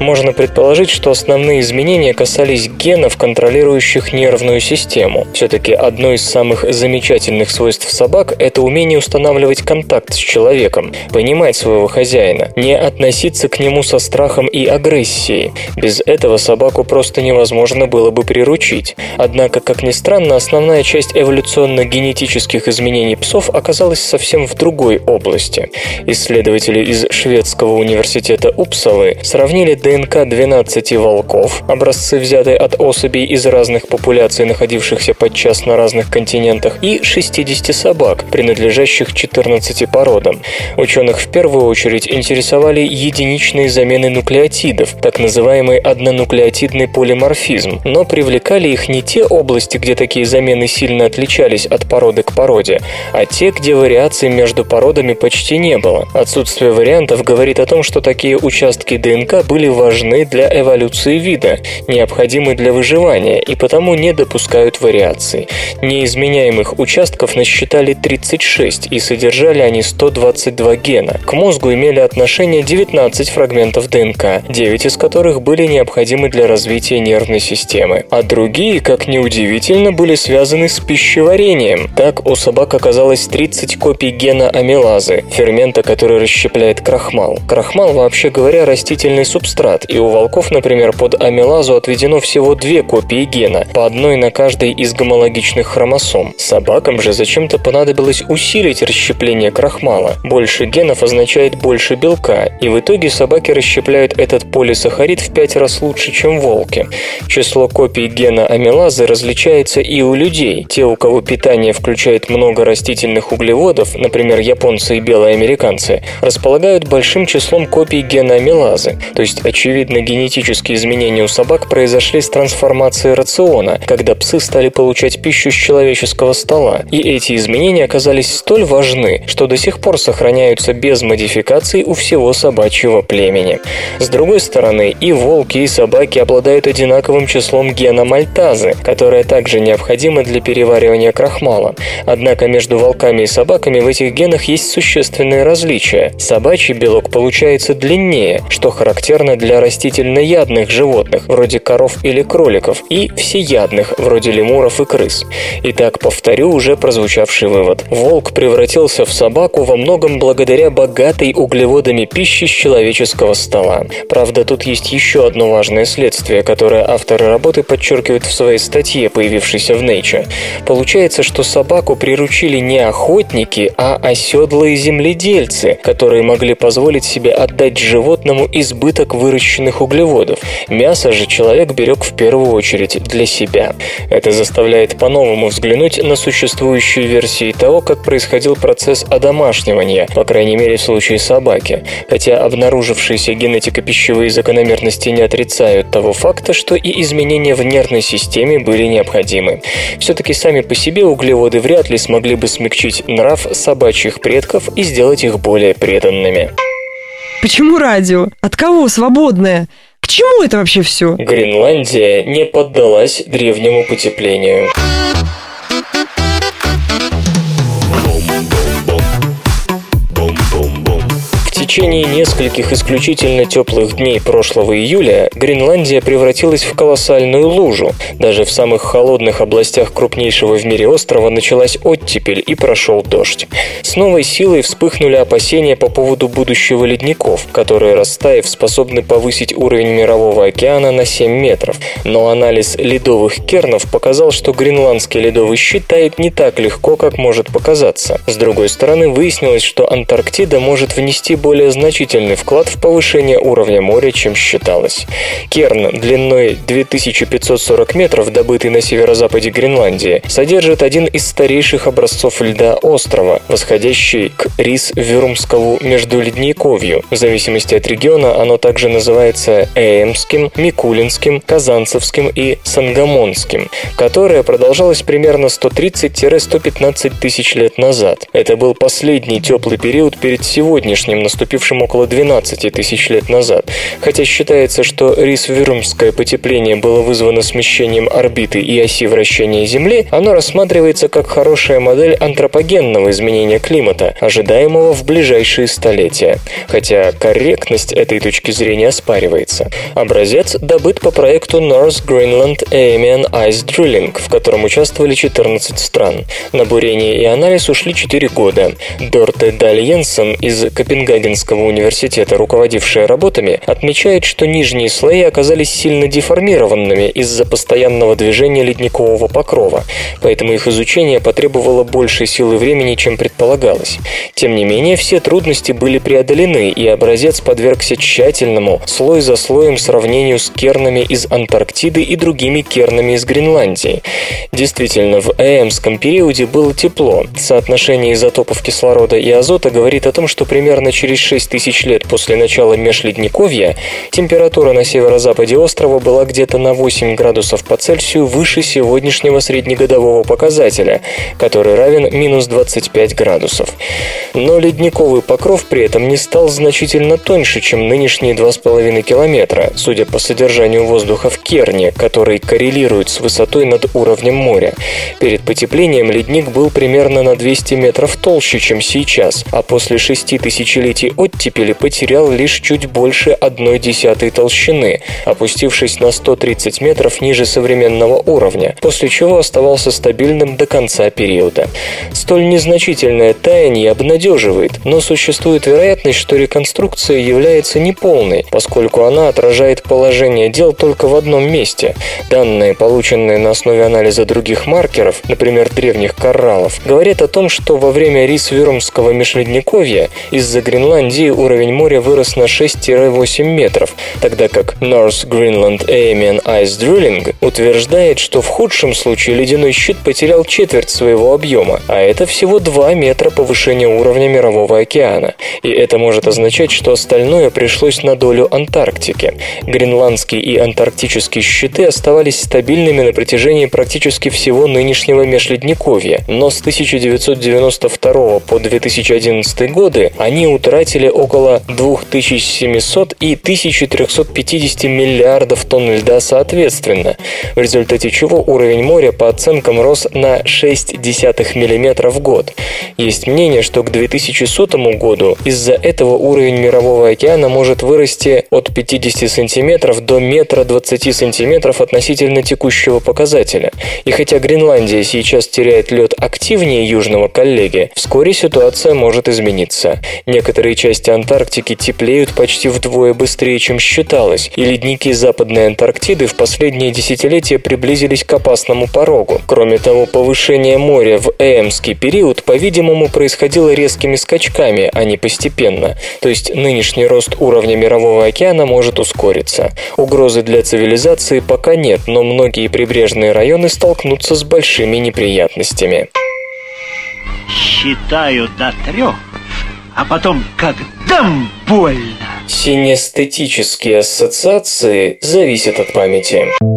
Можно предположить, что основные изменения касались генов, контролирующих нервную систему. Все-таки одно из самых замечательных свойств собак собак – это умение устанавливать контакт с человеком, понимать своего хозяина, не относиться к нему со страхом и агрессией. Без этого собаку просто невозможно было бы приручить. Однако, как ни странно, основная часть эволюционно-генетических изменений псов оказалась совсем в другой области. Исследователи из шведского университета Упсалы сравнили ДНК 12 волков, образцы взятые от особей из разных популяций, находившихся подчас на разных континентах, и 60 собак, принадлежащих 14 породам. Ученых в первую очередь интересовали единичные замены нуклеотидов, так называемый однонуклеотидный полиморфизм, но привлекали их не те области, где такие замены сильно отличались от породы к породе, а те, где вариаций между породами почти не было. Отсутствие вариантов говорит о том, что такие участки ДНК были важны для эволюции вида, необходимы для выживания и потому не допускают вариаций. Неизменяемых участков насчитали 36 и содержали они 122 гена. К мозгу имели отношение 19 фрагментов ДНК, 9 из которых были необходимы для развития нервной системы, а другие, как ни удивительно, были связаны с пищеварением. Так у собак оказалось 30 копий гена амилазы, фермента, который расщепляет крахмал. Крахмал, вообще говоря, растительный субстрат, и у волков, например, под амилазу отведено всего две копии гена, по одной на каждой из гомологичных хромосом. Собакам же зачем-то понадобилось усилить расщепление крахмала. Больше генов означает больше белка, и в итоге собаки расщепляют этот полисахарид в пять раз лучше, чем волки. Число копий гена амилазы различается и у людей. Те, у кого питание включает много растительных углеводов, например, японцы и белые американцы, располагают большим числом копий гена амилазы. То есть, очевидно, генетические изменения у собак произошли с трансформацией рациона, когда псы стали получать пищу с человеческого стола. И эти изменения оказались столь важны, что до сих пор сохраняются без модификаций у всего собачьего племени. С другой стороны, и волки, и собаки обладают одинаковым числом гена мальтазы, которая также необходима для переваривания крахмала. Однако между волками и собаками в этих генах есть существенные различия. Собачий белок получается длиннее, что характерно для растительноядных животных, вроде коров или кроликов, и всеядных, вроде лемуров и крыс. Итак, повторю уже прозвучавший вывод. Волк превратился в собаку во многом благодаря богатой углеводами пищи с человеческого стола. Правда, тут есть еще одно важное следствие, которое авторы работы подчеркивают в своей статье, появившейся в Nature. Получается, что собаку приручили не охотники, а оседлые земледельцы, которые могли позволить себе отдать животному избыток выращенных углеводов. Мясо же человек берег в первую очередь для себя. Это заставляет по-новому взглянуть на существующие версии того, как происходил процесс одомашнивания, по крайней мере в случае собаки. Хотя обнаружившиеся генетико-пищевые закономерности не отрицают того факта, что и изменения в нервной системе были необходимы. Все-таки сами по себе углеводы вряд ли смогли бы смягчить нрав собачьих предков и сделать их более преданными. Почему радио? От кого свободное? К чему это вообще все? Гренландия не поддалась древнему потеплению. Течение нескольких исключительно теплых дней прошлого июля Гренландия превратилась в колоссальную лужу. Даже в самых холодных областях крупнейшего в мире острова началась оттепель и прошел дождь. С новой силой вспыхнули опасения по поводу будущего ледников, которые, растаяв, способны повысить уровень мирового океана на 7 метров. Но анализ ледовых кернов показал, что гренландский ледовый щит тает не так легко, как может показаться. С другой стороны, выяснилось, что Антарктида может внести более более значительный вклад в повышение уровня моря, чем считалось. Керн длиной 2540 метров, добытый на северо-западе Гренландии, содержит один из старейших образцов льда острова, восходящий к Рис-Вюрмскову междуледниковью. В зависимости от региона оно также называется Эемским, Микулинским, Казанцевским и Сангамонским, которое продолжалось примерно 130-115 тысяч лет назад. Это был последний теплый период перед сегодняшним наступлением наступившим около 12 тысяч лет назад. Хотя считается, что рисвюрмское потепление было вызвано смещением орбиты и оси вращения Земли, оно рассматривается как хорошая модель антропогенного изменения климата, ожидаемого в ближайшие столетия. Хотя корректность этой точки зрения оспаривается. Образец добыт по проекту North Greenland Amian Ice Drilling, в котором участвовали 14 стран. На бурение и анализ ушли 4 года. Дорте Даль Йенсен из Копенгагенского университета, руководившая работами, отмечает, что нижние слои оказались сильно деформированными из-за постоянного движения ледникового покрова, поэтому их изучение потребовало больше силы времени, чем предполагалось. Тем не менее, все трудности были преодолены, и образец подвергся тщательному, слой за слоем сравнению с кернами из Антарктиды и другими кернами из Гренландии. Действительно, в Ээмском периоде было тепло. Соотношение изотопов кислорода и азота говорит о том, что примерно через 6 тысяч лет после начала межледниковья температура на северо-западе острова была где-то на 8 градусов по Цельсию выше сегодняшнего среднегодового показателя, который равен минус 25 градусов. Но ледниковый покров при этом не стал значительно тоньше, чем нынешние 2,5 километра, судя по содержанию воздуха в Керне, который коррелирует с высотой над уровнем моря. Перед потеплением ледник был примерно на 200 метров толще, чем сейчас, а после шести тысячелетий оттепели потерял лишь чуть больше одной десятой толщины, опустившись на 130 метров ниже современного уровня, после чего оставался стабильным до конца периода. Столь незначительное таяние обнадеживает, но существует вероятность, что реконструкция является неполной, поскольку она отражает положение дел только в одном месте. Данные, полученные на основе анализа других маркеров, например, древних кораллов, говорят о том, что во время рис-вюрмского межледниковья из-за Гренландии уровень моря вырос на 6-8 метров, тогда как North Greenland Amian Ice Drilling утверждает, что в худшем случае ледяной щит потерял четверть своего объема, а это всего 2 метра повышения уровня Мирового океана. И это может означать, что остальное пришлось на долю Антарктики. Гренландский и антарктические щиты оставались стабильными на протяжении практически всего нынешнего межледниковья, но с 1992 по 2011 годы они утратили около 2700 и 1350 миллиардов тонн льда соответственно, в результате чего уровень моря по оценкам рос на 0,6 мм в год. Есть мнение, что к 2100 году из-за этого уровень Мирового океана может вырасти от 50 сантиметров до метра 20 сантиметров относительно текущего показателя. И хотя Гренландия сейчас теряет лед активнее южного коллеги, вскоре ситуация может измениться. Некоторые части Антарктики теплеют почти вдвое быстрее, чем считалось, и ледники Западной Антарктиды в последние десятилетия приблизились к опасному порогу. Кроме того, повышение моря в Ээмский период, по-видимому, происходило резкими скачками, а не постепенно. То есть нынешний рост уровня Мирового океана может ускориться. Угрозы для цивилизации пока нет, но многие прибрежные районы столкнутся с большими неприятностями. Считаю до трех, а потом как дам больно. Синестетические ассоциации зависят от памяти.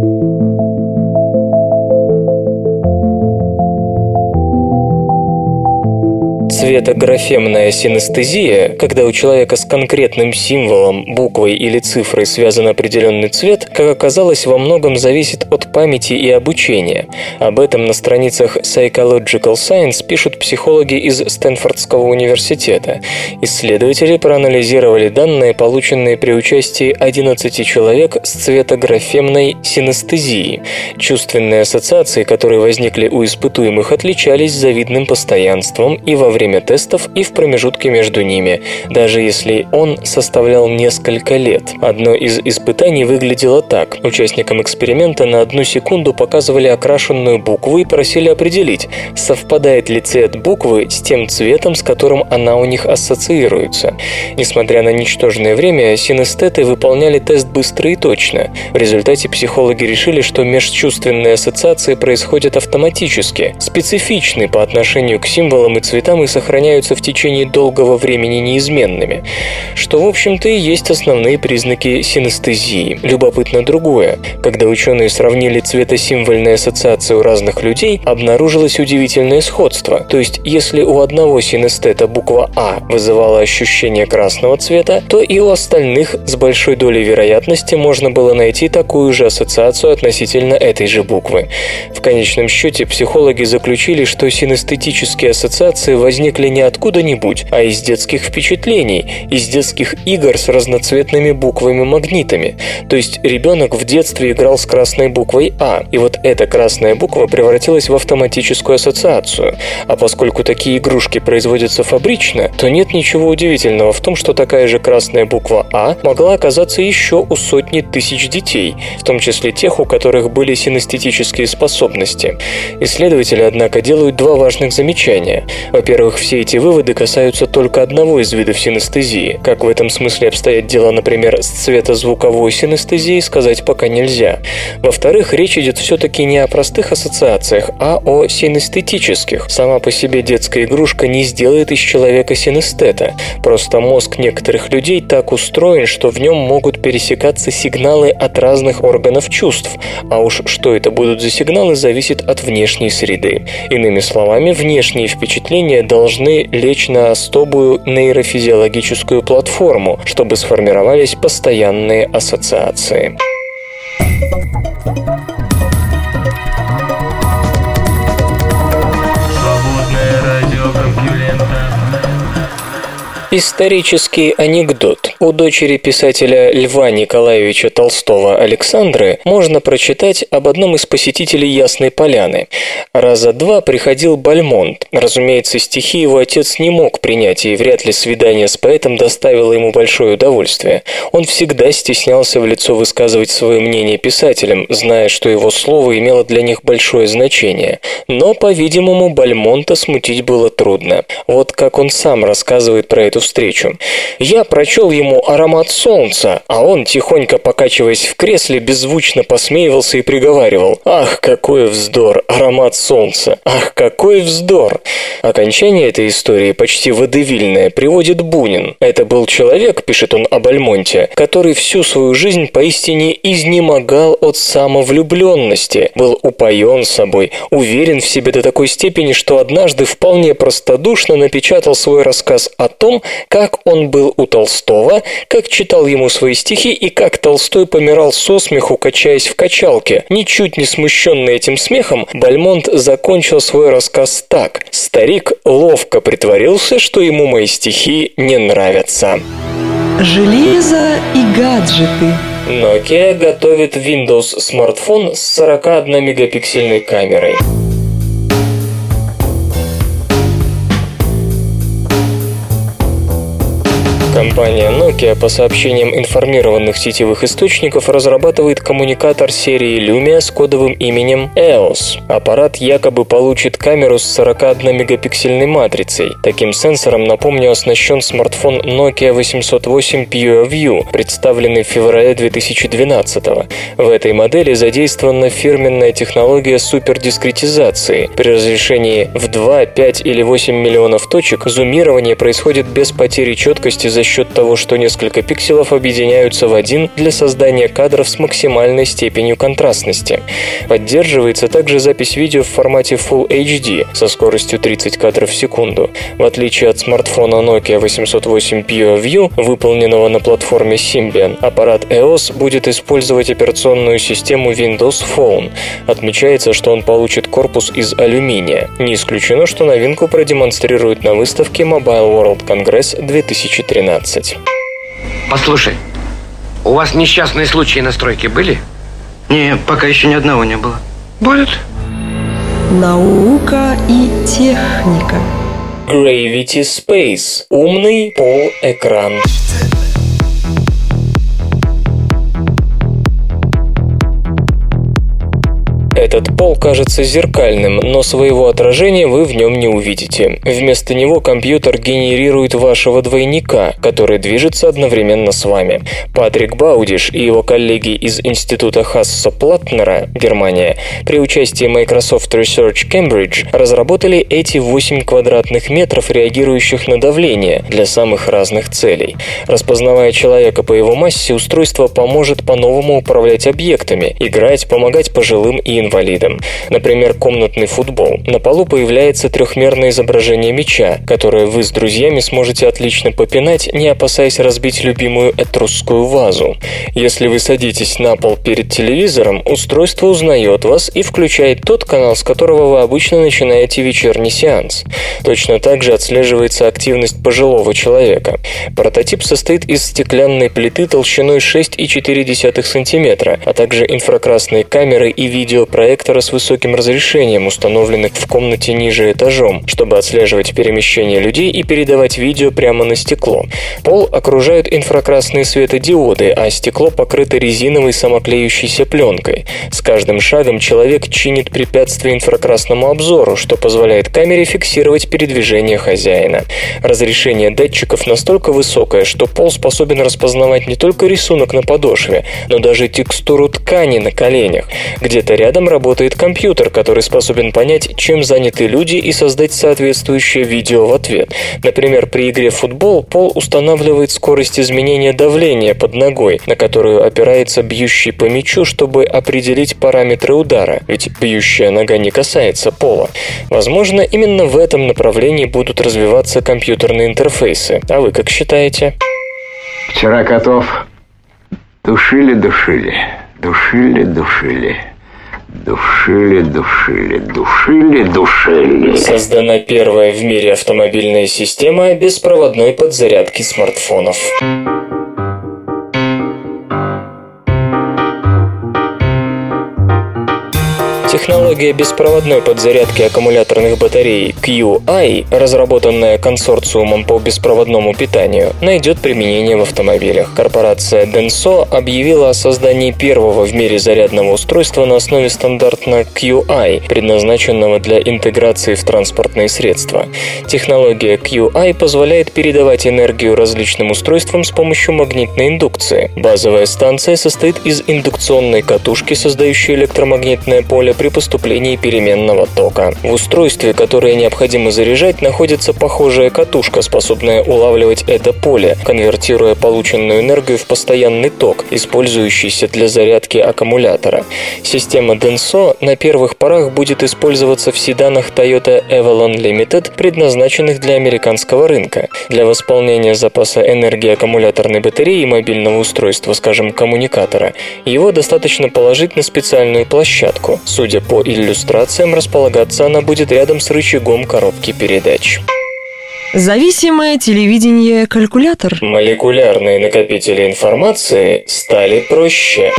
Цветографемная синестезия, когда у человека с конкретным символом, буквой или цифрой связан определенный цвет, как оказалось, во многом зависит от памяти и обучения. Об этом на страницах Psychological Science пишут психологи из Стэнфордского университета. Исследователи проанализировали данные, полученные при участии 11 человек с цветографемной синестезией. Чувственные ассоциации, которые возникли у испытуемых, отличались завидным постоянством и во время тестов и в промежутке между ними, даже если он составлял несколько лет. Одно из испытаний выглядело так. Участникам эксперимента на одну секунду показывали окрашенную букву и просили определить, совпадает ли цвет буквы с тем цветом, с которым она у них ассоциируется. Несмотря на ничтожное время, синестеты выполняли тест быстро и точно. В результате психологи решили, что межчувственные ассоциации происходят автоматически, специфичны по отношению к символам и цветам и сохраняются сохраняются в течение долгого времени неизменными, что, в общем-то, и есть основные признаки синестезии. Любопытно другое. Когда ученые сравнили цветосимвольные ассоциации у разных людей, обнаружилось удивительное сходство. То есть, если у одного синестета буква А вызывала ощущение красного цвета, то и у остальных с большой долей вероятности можно было найти такую же ассоциацию относительно этой же буквы. В конечном счете, психологи заключили, что синестетические ассоциации возникли не откуда-нибудь, а из детских впечатлений, из детских игр с разноцветными буквами-магнитами. То есть ребенок в детстве играл с красной буквой А, и вот эта красная буква превратилась в автоматическую ассоциацию. А поскольку такие игрушки производятся фабрично, то нет ничего удивительного в том, что такая же красная буква А могла оказаться еще у сотни тысяч детей, в том числе тех, у которых были синестетические способности. Исследователи, однако, делают два важных замечания. Во-первых, все эти выводы касаются только одного из видов синестезии. Как в этом смысле обстоят дела, например, с цветозвуковой синестезией, сказать пока нельзя. Во-вторых, речь идет все-таки не о простых ассоциациях, а о синестетических. Сама по себе детская игрушка не сделает из человека синестета. Просто мозг некоторых людей так устроен, что в нем могут пересекаться сигналы от разных органов чувств. А уж что это будут за сигналы, зависит от внешней среды. Иными словами, внешние впечатления должны лечь на особую нейрофизиологическую платформу, чтобы сформировались постоянные ассоциации. Исторический анекдот. У дочери писателя Льва Николаевича Толстого Александры можно прочитать об одном из посетителей Ясной Поляны. Раза два приходил Бальмонт. Разумеется, стихи его отец не мог принять, и вряд ли свидание с поэтом доставило ему большое удовольствие. Он всегда стеснялся в лицо высказывать свое мнение писателям, зная, что его слово имело для них большое значение. Но, по-видимому, Бальмонта смутить было трудно. Вот как он сам рассказывает про эту встречу. Я прочел ему «Аромат солнца», а он, тихонько покачиваясь в кресле, беззвучно посмеивался и приговаривал «Ах, какой вздор! Аромат солнца! Ах, какой вздор!» Окончание этой истории, почти водевильное, приводит Бунин. Это был человек, пишет он об Альмонте, который всю свою жизнь поистине изнемогал от самовлюбленности, был упоен собой, уверен в себе до такой степени, что однажды вполне простодушно напечатал свой рассказ о том, как он был у Толстого, как читал ему свои стихи и как Толстой помирал со смеху, качаясь в качалке. Ничуть не смущенный этим смехом, Бальмонт закончил свой рассказ так. «Старик ловко притворился, что ему мои стихи не нравятся». Железо и гаджеты. Nokia готовит Windows смартфон с 41 мегапиксельной камерой. Компания Nokia, по сообщениям информированных сетевых источников, разрабатывает коммуникатор серии Lumia с кодовым именем EOS. Аппарат якобы получит камеру с 41-мегапиксельной матрицей. Таким сенсором, напомню, оснащен смартфон Nokia 808 PureView, представленный в феврале 2012 -го. В этой модели задействована фирменная технология супердискретизации. При разрешении в 2, 5 или 8 миллионов точек зумирование происходит без потери четкости за счет того, что несколько пикселов объединяются в один для создания кадров с максимальной степенью контрастности. Поддерживается также запись видео в формате Full HD со скоростью 30 кадров в секунду. В отличие от смартфона Nokia 808 PureView, выполненного на платформе Symbian, аппарат EOS будет использовать операционную систему Windows Phone. Отмечается, что он получит корпус из алюминия. Не исключено, что новинку продемонстрируют на выставке Mobile World Congress 2013. Послушай, у вас несчастные случаи на стройке были? Не, пока еще ни одного не было. Будет. Наука и техника. Gravity Space. Умный пол-экран. Этот пол кажется зеркальным, но своего отражения вы в нем не увидите. Вместо него компьютер генерирует вашего двойника, который движется одновременно с вами. Патрик Баудиш и его коллеги из Института Хасса Платнера, Германия, при участии Microsoft Research Cambridge разработали эти 8 квадратных метров, реагирующих на давление для самых разных целей. Распознавая человека по его массе, устройство поможет по-новому управлять объектами, играть, помогать пожилым и инвалидам. Например, комнатный футбол. На полу появляется трехмерное изображение мяча, которое вы с друзьями сможете отлично попинать, не опасаясь разбить любимую этрусскую вазу. Если вы садитесь на пол перед телевизором, устройство узнает вас и включает тот канал, с которого вы обычно начинаете вечерний сеанс. Точно так же отслеживается активность пожилого человека. Прототип состоит из стеклянной плиты толщиной 6,4 см, а также инфракрасной камеры и видеопроектора с высоким разрешением, установленных в комнате ниже этажом, чтобы отслеживать перемещение людей и передавать видео прямо на стекло. Пол окружают инфракрасные светодиоды, а стекло покрыто резиновой самоклеющейся пленкой. С каждым шагом человек чинит препятствие инфракрасному обзору, что позволяет камере фиксировать передвижение хозяина. Разрешение датчиков настолько высокое, что пол способен распознавать не только рисунок на подошве, но даже текстуру ткани на коленях. Где-то рядом работает компьютер, который способен понять, чем заняты люди и создать соответствующее видео в ответ. Например, при игре в футбол пол устанавливает скорость изменения давления под ногой, на которую опирается бьющий по мячу, чтобы определить параметры удара, ведь бьющая нога не касается пола. Возможно, именно в этом направлении будут развиваться компьютерные интерфейсы. А вы как считаете? Вчера котов душили-душили, душили-душили. Душили, душили, душили, душили. Создана первая в мире автомобильная система беспроводной подзарядки смартфонов. Технология беспроводной подзарядки аккумуляторных батарей QI, разработанная консорциумом по беспроводному питанию, найдет применение в автомобилях. Корпорация Denso объявила о создании первого в мире зарядного устройства на основе стандартно QI, предназначенного для интеграции в транспортные средства. Технология QI позволяет передавать энергию различным устройствам с помощью магнитной индукции. Базовая станция состоит из индукционной катушки, создающей электромагнитное поле при поступлении переменного тока. В устройстве, которое необходимо заряжать, находится похожая катушка, способная улавливать это поле, конвертируя полученную энергию в постоянный ток, использующийся для зарядки аккумулятора. Система Denso на первых порах будет использоваться в седанах Toyota Avalon Limited, предназначенных для американского рынка. Для восполнения запаса энергии аккумуляторной батареи и мобильного устройства, скажем, коммуникатора, его достаточно положить на специальную площадку. Судя по иллюстрациям, располагаться она будет рядом с рычагом коробки передач. Зависимое телевидение-калькулятор. Молекулярные накопители информации стали проще.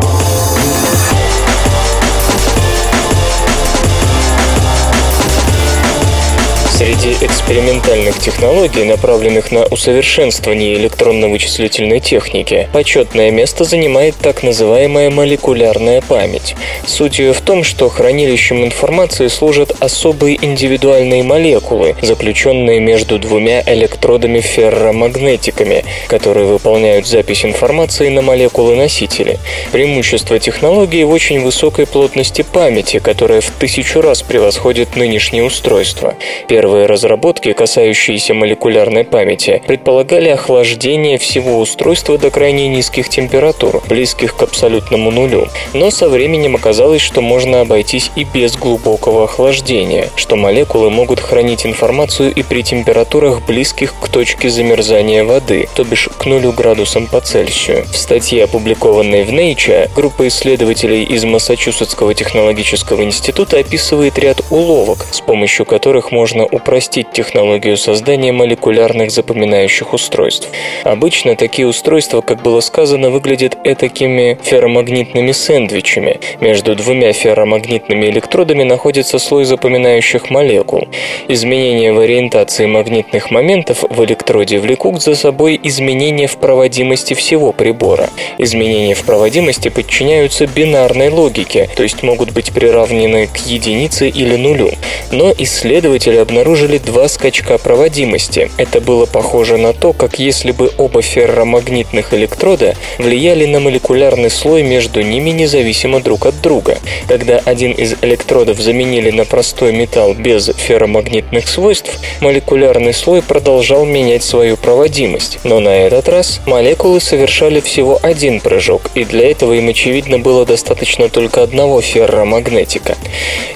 Среди экспериментальных технологий, направленных на усовершенствование электронно-вычислительной техники, почетное место занимает так называемая молекулярная память. Суть ее в том, что хранилищем информации служат особые индивидуальные молекулы, заключенные между двумя электродами ферромагнетиками, которые выполняют запись информации на молекулы-носители. Преимущество технологии в очень высокой плотности памяти, которая в тысячу раз превосходит нынешние устройства. Первый Первые разработки, касающиеся молекулярной памяти, предполагали охлаждение всего устройства до крайне низких температур, близких к абсолютному нулю. Но со временем оказалось, что можно обойтись и без глубокого охлаждения, что молекулы могут хранить информацию и при температурах близких к точке замерзания воды, то бишь к нулю градусам по Цельсию. В статье, опубликованной в Nature, группа исследователей из Массачусетского технологического института описывает ряд уловок, с помощью которых можно упростить технологию создания молекулярных запоминающих устройств. Обычно такие устройства, как было сказано, выглядят этакими ферромагнитными сэндвичами. Между двумя ферромагнитными электродами находится слой запоминающих молекул. Изменения в ориентации магнитных моментов в электроде влекут за собой изменения в проводимости всего прибора. Изменения в проводимости подчиняются бинарной логике, то есть могут быть приравнены к единице или нулю. Но исследователи обнаружили два скачка проводимости. Это было похоже на то, как если бы оба ферромагнитных электрода влияли на молекулярный слой между ними независимо друг от друга. Когда один из электродов заменили на простой металл без ферромагнитных свойств, молекулярный слой продолжал менять свою проводимость. Но на этот раз молекулы совершали всего один прыжок, и для этого им, очевидно, было достаточно только одного ферромагнетика.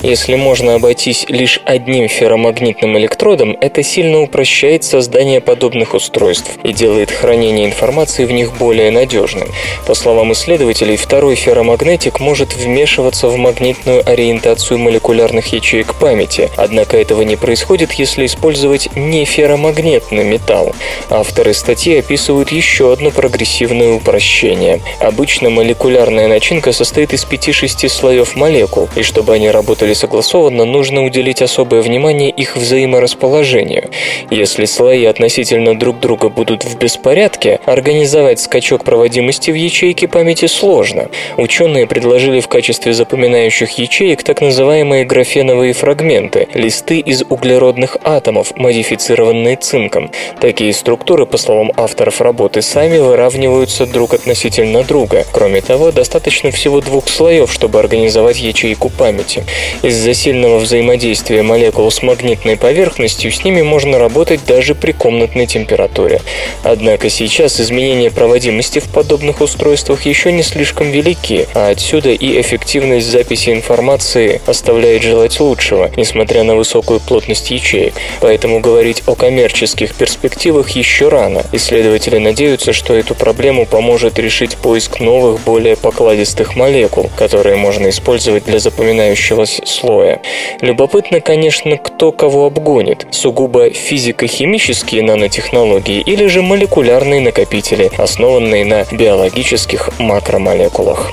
Если можно обойтись лишь одним ферромагнитным электродом, это сильно упрощает создание подобных устройств и делает хранение информации в них более надежным. По словам исследователей, второй ферромагнетик может вмешиваться в магнитную ориентацию молекулярных ячеек памяти, однако этого не происходит, если использовать не ферромагнитный металл. Авторы статьи описывают еще одно прогрессивное упрощение. Обычно молекулярная начинка состоит из 5-6 слоев молекул, и чтобы они работали согласованно, нужно уделить особое внимание их взаиморасположению. Если слои относительно друг друга будут в беспорядке, организовать скачок проводимости в ячейке памяти сложно. Ученые предложили в качестве запоминающих ячеек так называемые графеновые фрагменты – листы из углеродных атомов, модифицированные цинком. Такие структуры, по словам авторов работы, сами выравниваются друг относительно друга. Кроме того, достаточно всего двух слоев, чтобы организовать ячейку памяти. Из-за сильного взаимодействия молекул с магнитной поверхностью с ними можно работать даже при комнатной температуре. Однако сейчас изменения проводимости в подобных устройствах еще не слишком велики, а отсюда и эффективность записи информации оставляет желать лучшего, несмотря на высокую плотность ячеек. Поэтому говорить о коммерческих перспективах еще рано. Исследователи надеются, что эту проблему поможет решить поиск новых, более покладистых молекул, которые можно использовать для запоминающегося слоя. Любопытно, конечно, кто кого обгонит. Сугубо физико-химические нанотехнологии или же молекулярные накопители, основанные на биологических макромолекулах.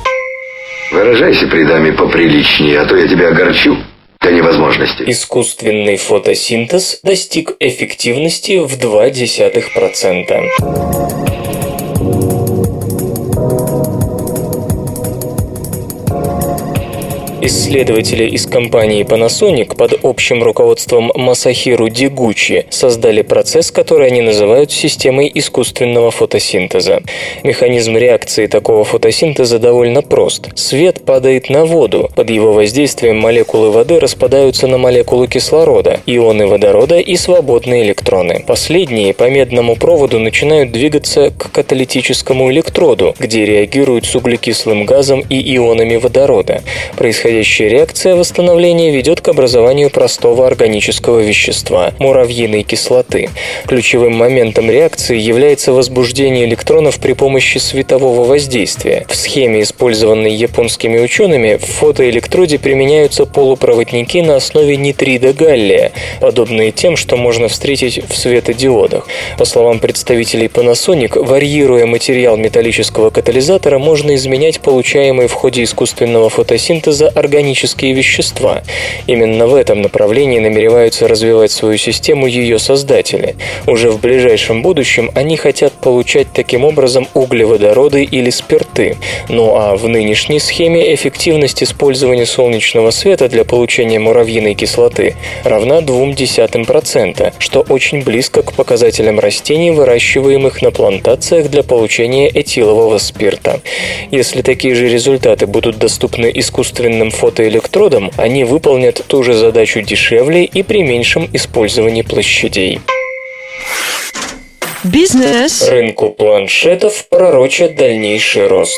Выражайся при даме поприличнее, а то я тебя огорчу до невозможности. Искусственный фотосинтез достиг эффективности в 0,2%. Исследователи из компании Panasonic под общим руководством Масахиру Дигучи создали процесс, который они называют системой искусственного фотосинтеза. Механизм реакции такого фотосинтеза довольно прост. Свет падает на воду. Под его воздействием молекулы воды распадаются на молекулы кислорода, ионы водорода и свободные электроны. Последние по медному проводу начинают двигаться к каталитическому электроду, где реагируют с углекислым газом и ионами водорода. Происходящее Происходящая реакция восстановления ведет к образованию простого органического вещества – муравьиной кислоты. Ключевым моментом реакции является возбуждение электронов при помощи светового воздействия. В схеме, использованной японскими учеными, в фотоэлектроде применяются полупроводники на основе нитрида галлия, подобные тем, что можно встретить в светодиодах. По словам представителей Panasonic, варьируя материал металлического катализатора, можно изменять получаемые в ходе искусственного фотосинтеза органические вещества. Именно в этом направлении намереваются развивать свою систему ее создатели. Уже в ближайшем будущем они хотят получать таким образом углеводороды или спирты. Ну а в нынешней схеме эффективность использования солнечного света для получения муравьиной кислоты равна 0,2%, что очень близко к показателям растений, выращиваемых на плантациях для получения этилового спирта. Если такие же результаты будут доступны искусственным современным фотоэлектродом они выполнят ту же задачу дешевле и при меньшем использовании площадей. Бизнес. Рынку планшетов пророчат дальнейший рост.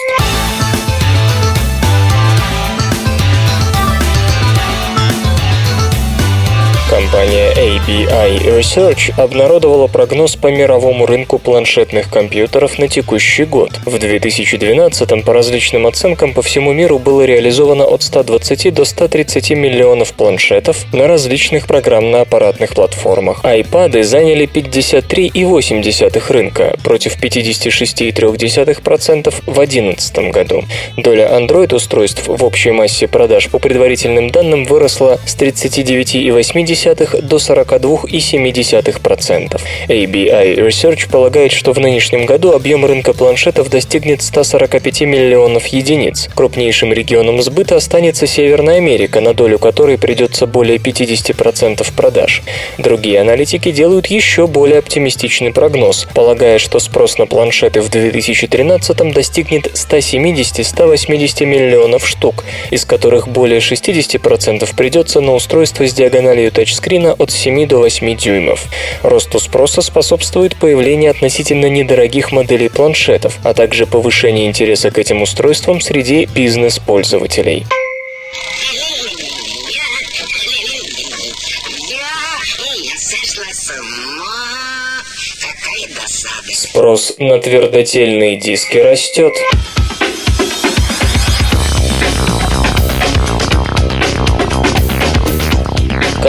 Компания ABI Research обнародовала прогноз по мировому рынку планшетных компьютеров на текущий год. В 2012 по различным оценкам по всему миру было реализовано от 120 до 130 миллионов планшетов на различных программно-аппаратных платформах. iPad заняли 53,8 рынка против 56,3% в 2011 году. Доля Android-устройств в общей массе продаж по предварительным данным выросла с 39,8 до 42,7%. ABI Research полагает, что в нынешнем году объем рынка планшетов достигнет 145 миллионов единиц. Крупнейшим регионом сбыта останется Северная Америка, на долю которой придется более 50% продаж. Другие аналитики делают еще более оптимистичный прогноз, полагая, что спрос на планшеты в 2013 достигнет 170-180 миллионов штук, из которых более 60% придется на устройство с диагональю тачскрина от 7 до 8 дюймов. Росту спроса способствует появление относительно недорогих моделей планшетов, а также повышение интереса к этим устройствам среди бизнес-пользователей. Спрос на твердотельные диски растет.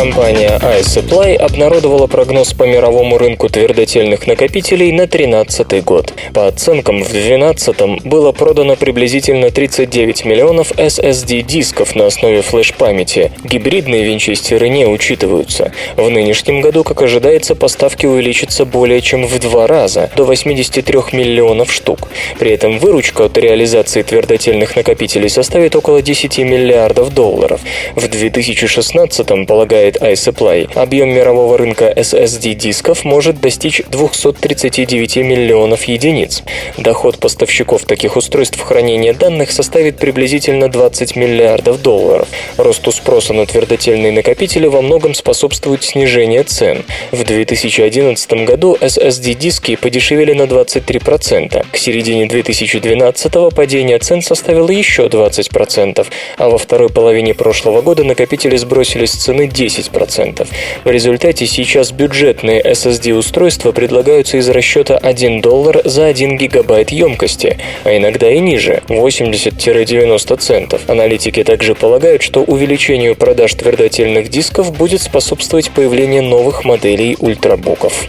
Компания iSupply обнародовала прогноз по мировому рынку твердотельных накопителей на 2013 год. По оценкам, в 2012 было продано приблизительно 39 миллионов SSD-дисков на основе флеш-памяти. Гибридные винчестеры не учитываются. В нынешнем году, как ожидается, поставки увеличатся более чем в два раза, до 83 миллионов штук. При этом выручка от реализации твердотельных накопителей составит около 10 миллиардов долларов. В 2016 полагает iSupply, объем мирового рынка SSD-дисков может достичь 239 миллионов единиц. Доход поставщиков таких устройств хранения данных составит приблизительно 20 миллиардов долларов. Росту спроса на твердотельные накопители во многом способствует снижение цен. В 2011 году SSD-диски подешевели на 23%. К середине 2012 падение цен составило еще 20%, а во второй половине прошлого года накопители сбросили с цены 10%. В результате сейчас бюджетные SSD-устройства предлагаются из расчета 1 доллар за 1 гигабайт емкости, а иногда и ниже – 80-90 центов. Аналитики также полагают, что увеличению продаж твердотельных дисков будет способствовать появление новых моделей ультрабуков.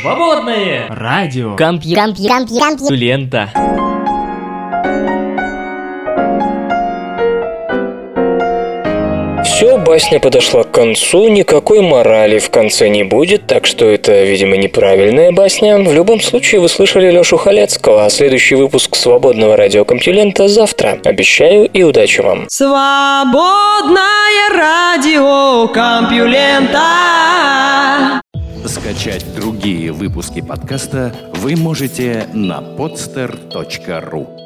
Свободное радио. Компью... Компью... Компью... Компью... Лента. Все, басня подошла к концу, никакой морали в конце не будет, так что это, видимо, неправильная басня. В любом случае, вы слышали Лешу Халецкого, а следующий выпуск свободного радиокомпьюлента завтра. Обещаю и удачи вам. Свободное радиокомпьюлента. Скачать другие выпуски подкаста вы можете на podster.ru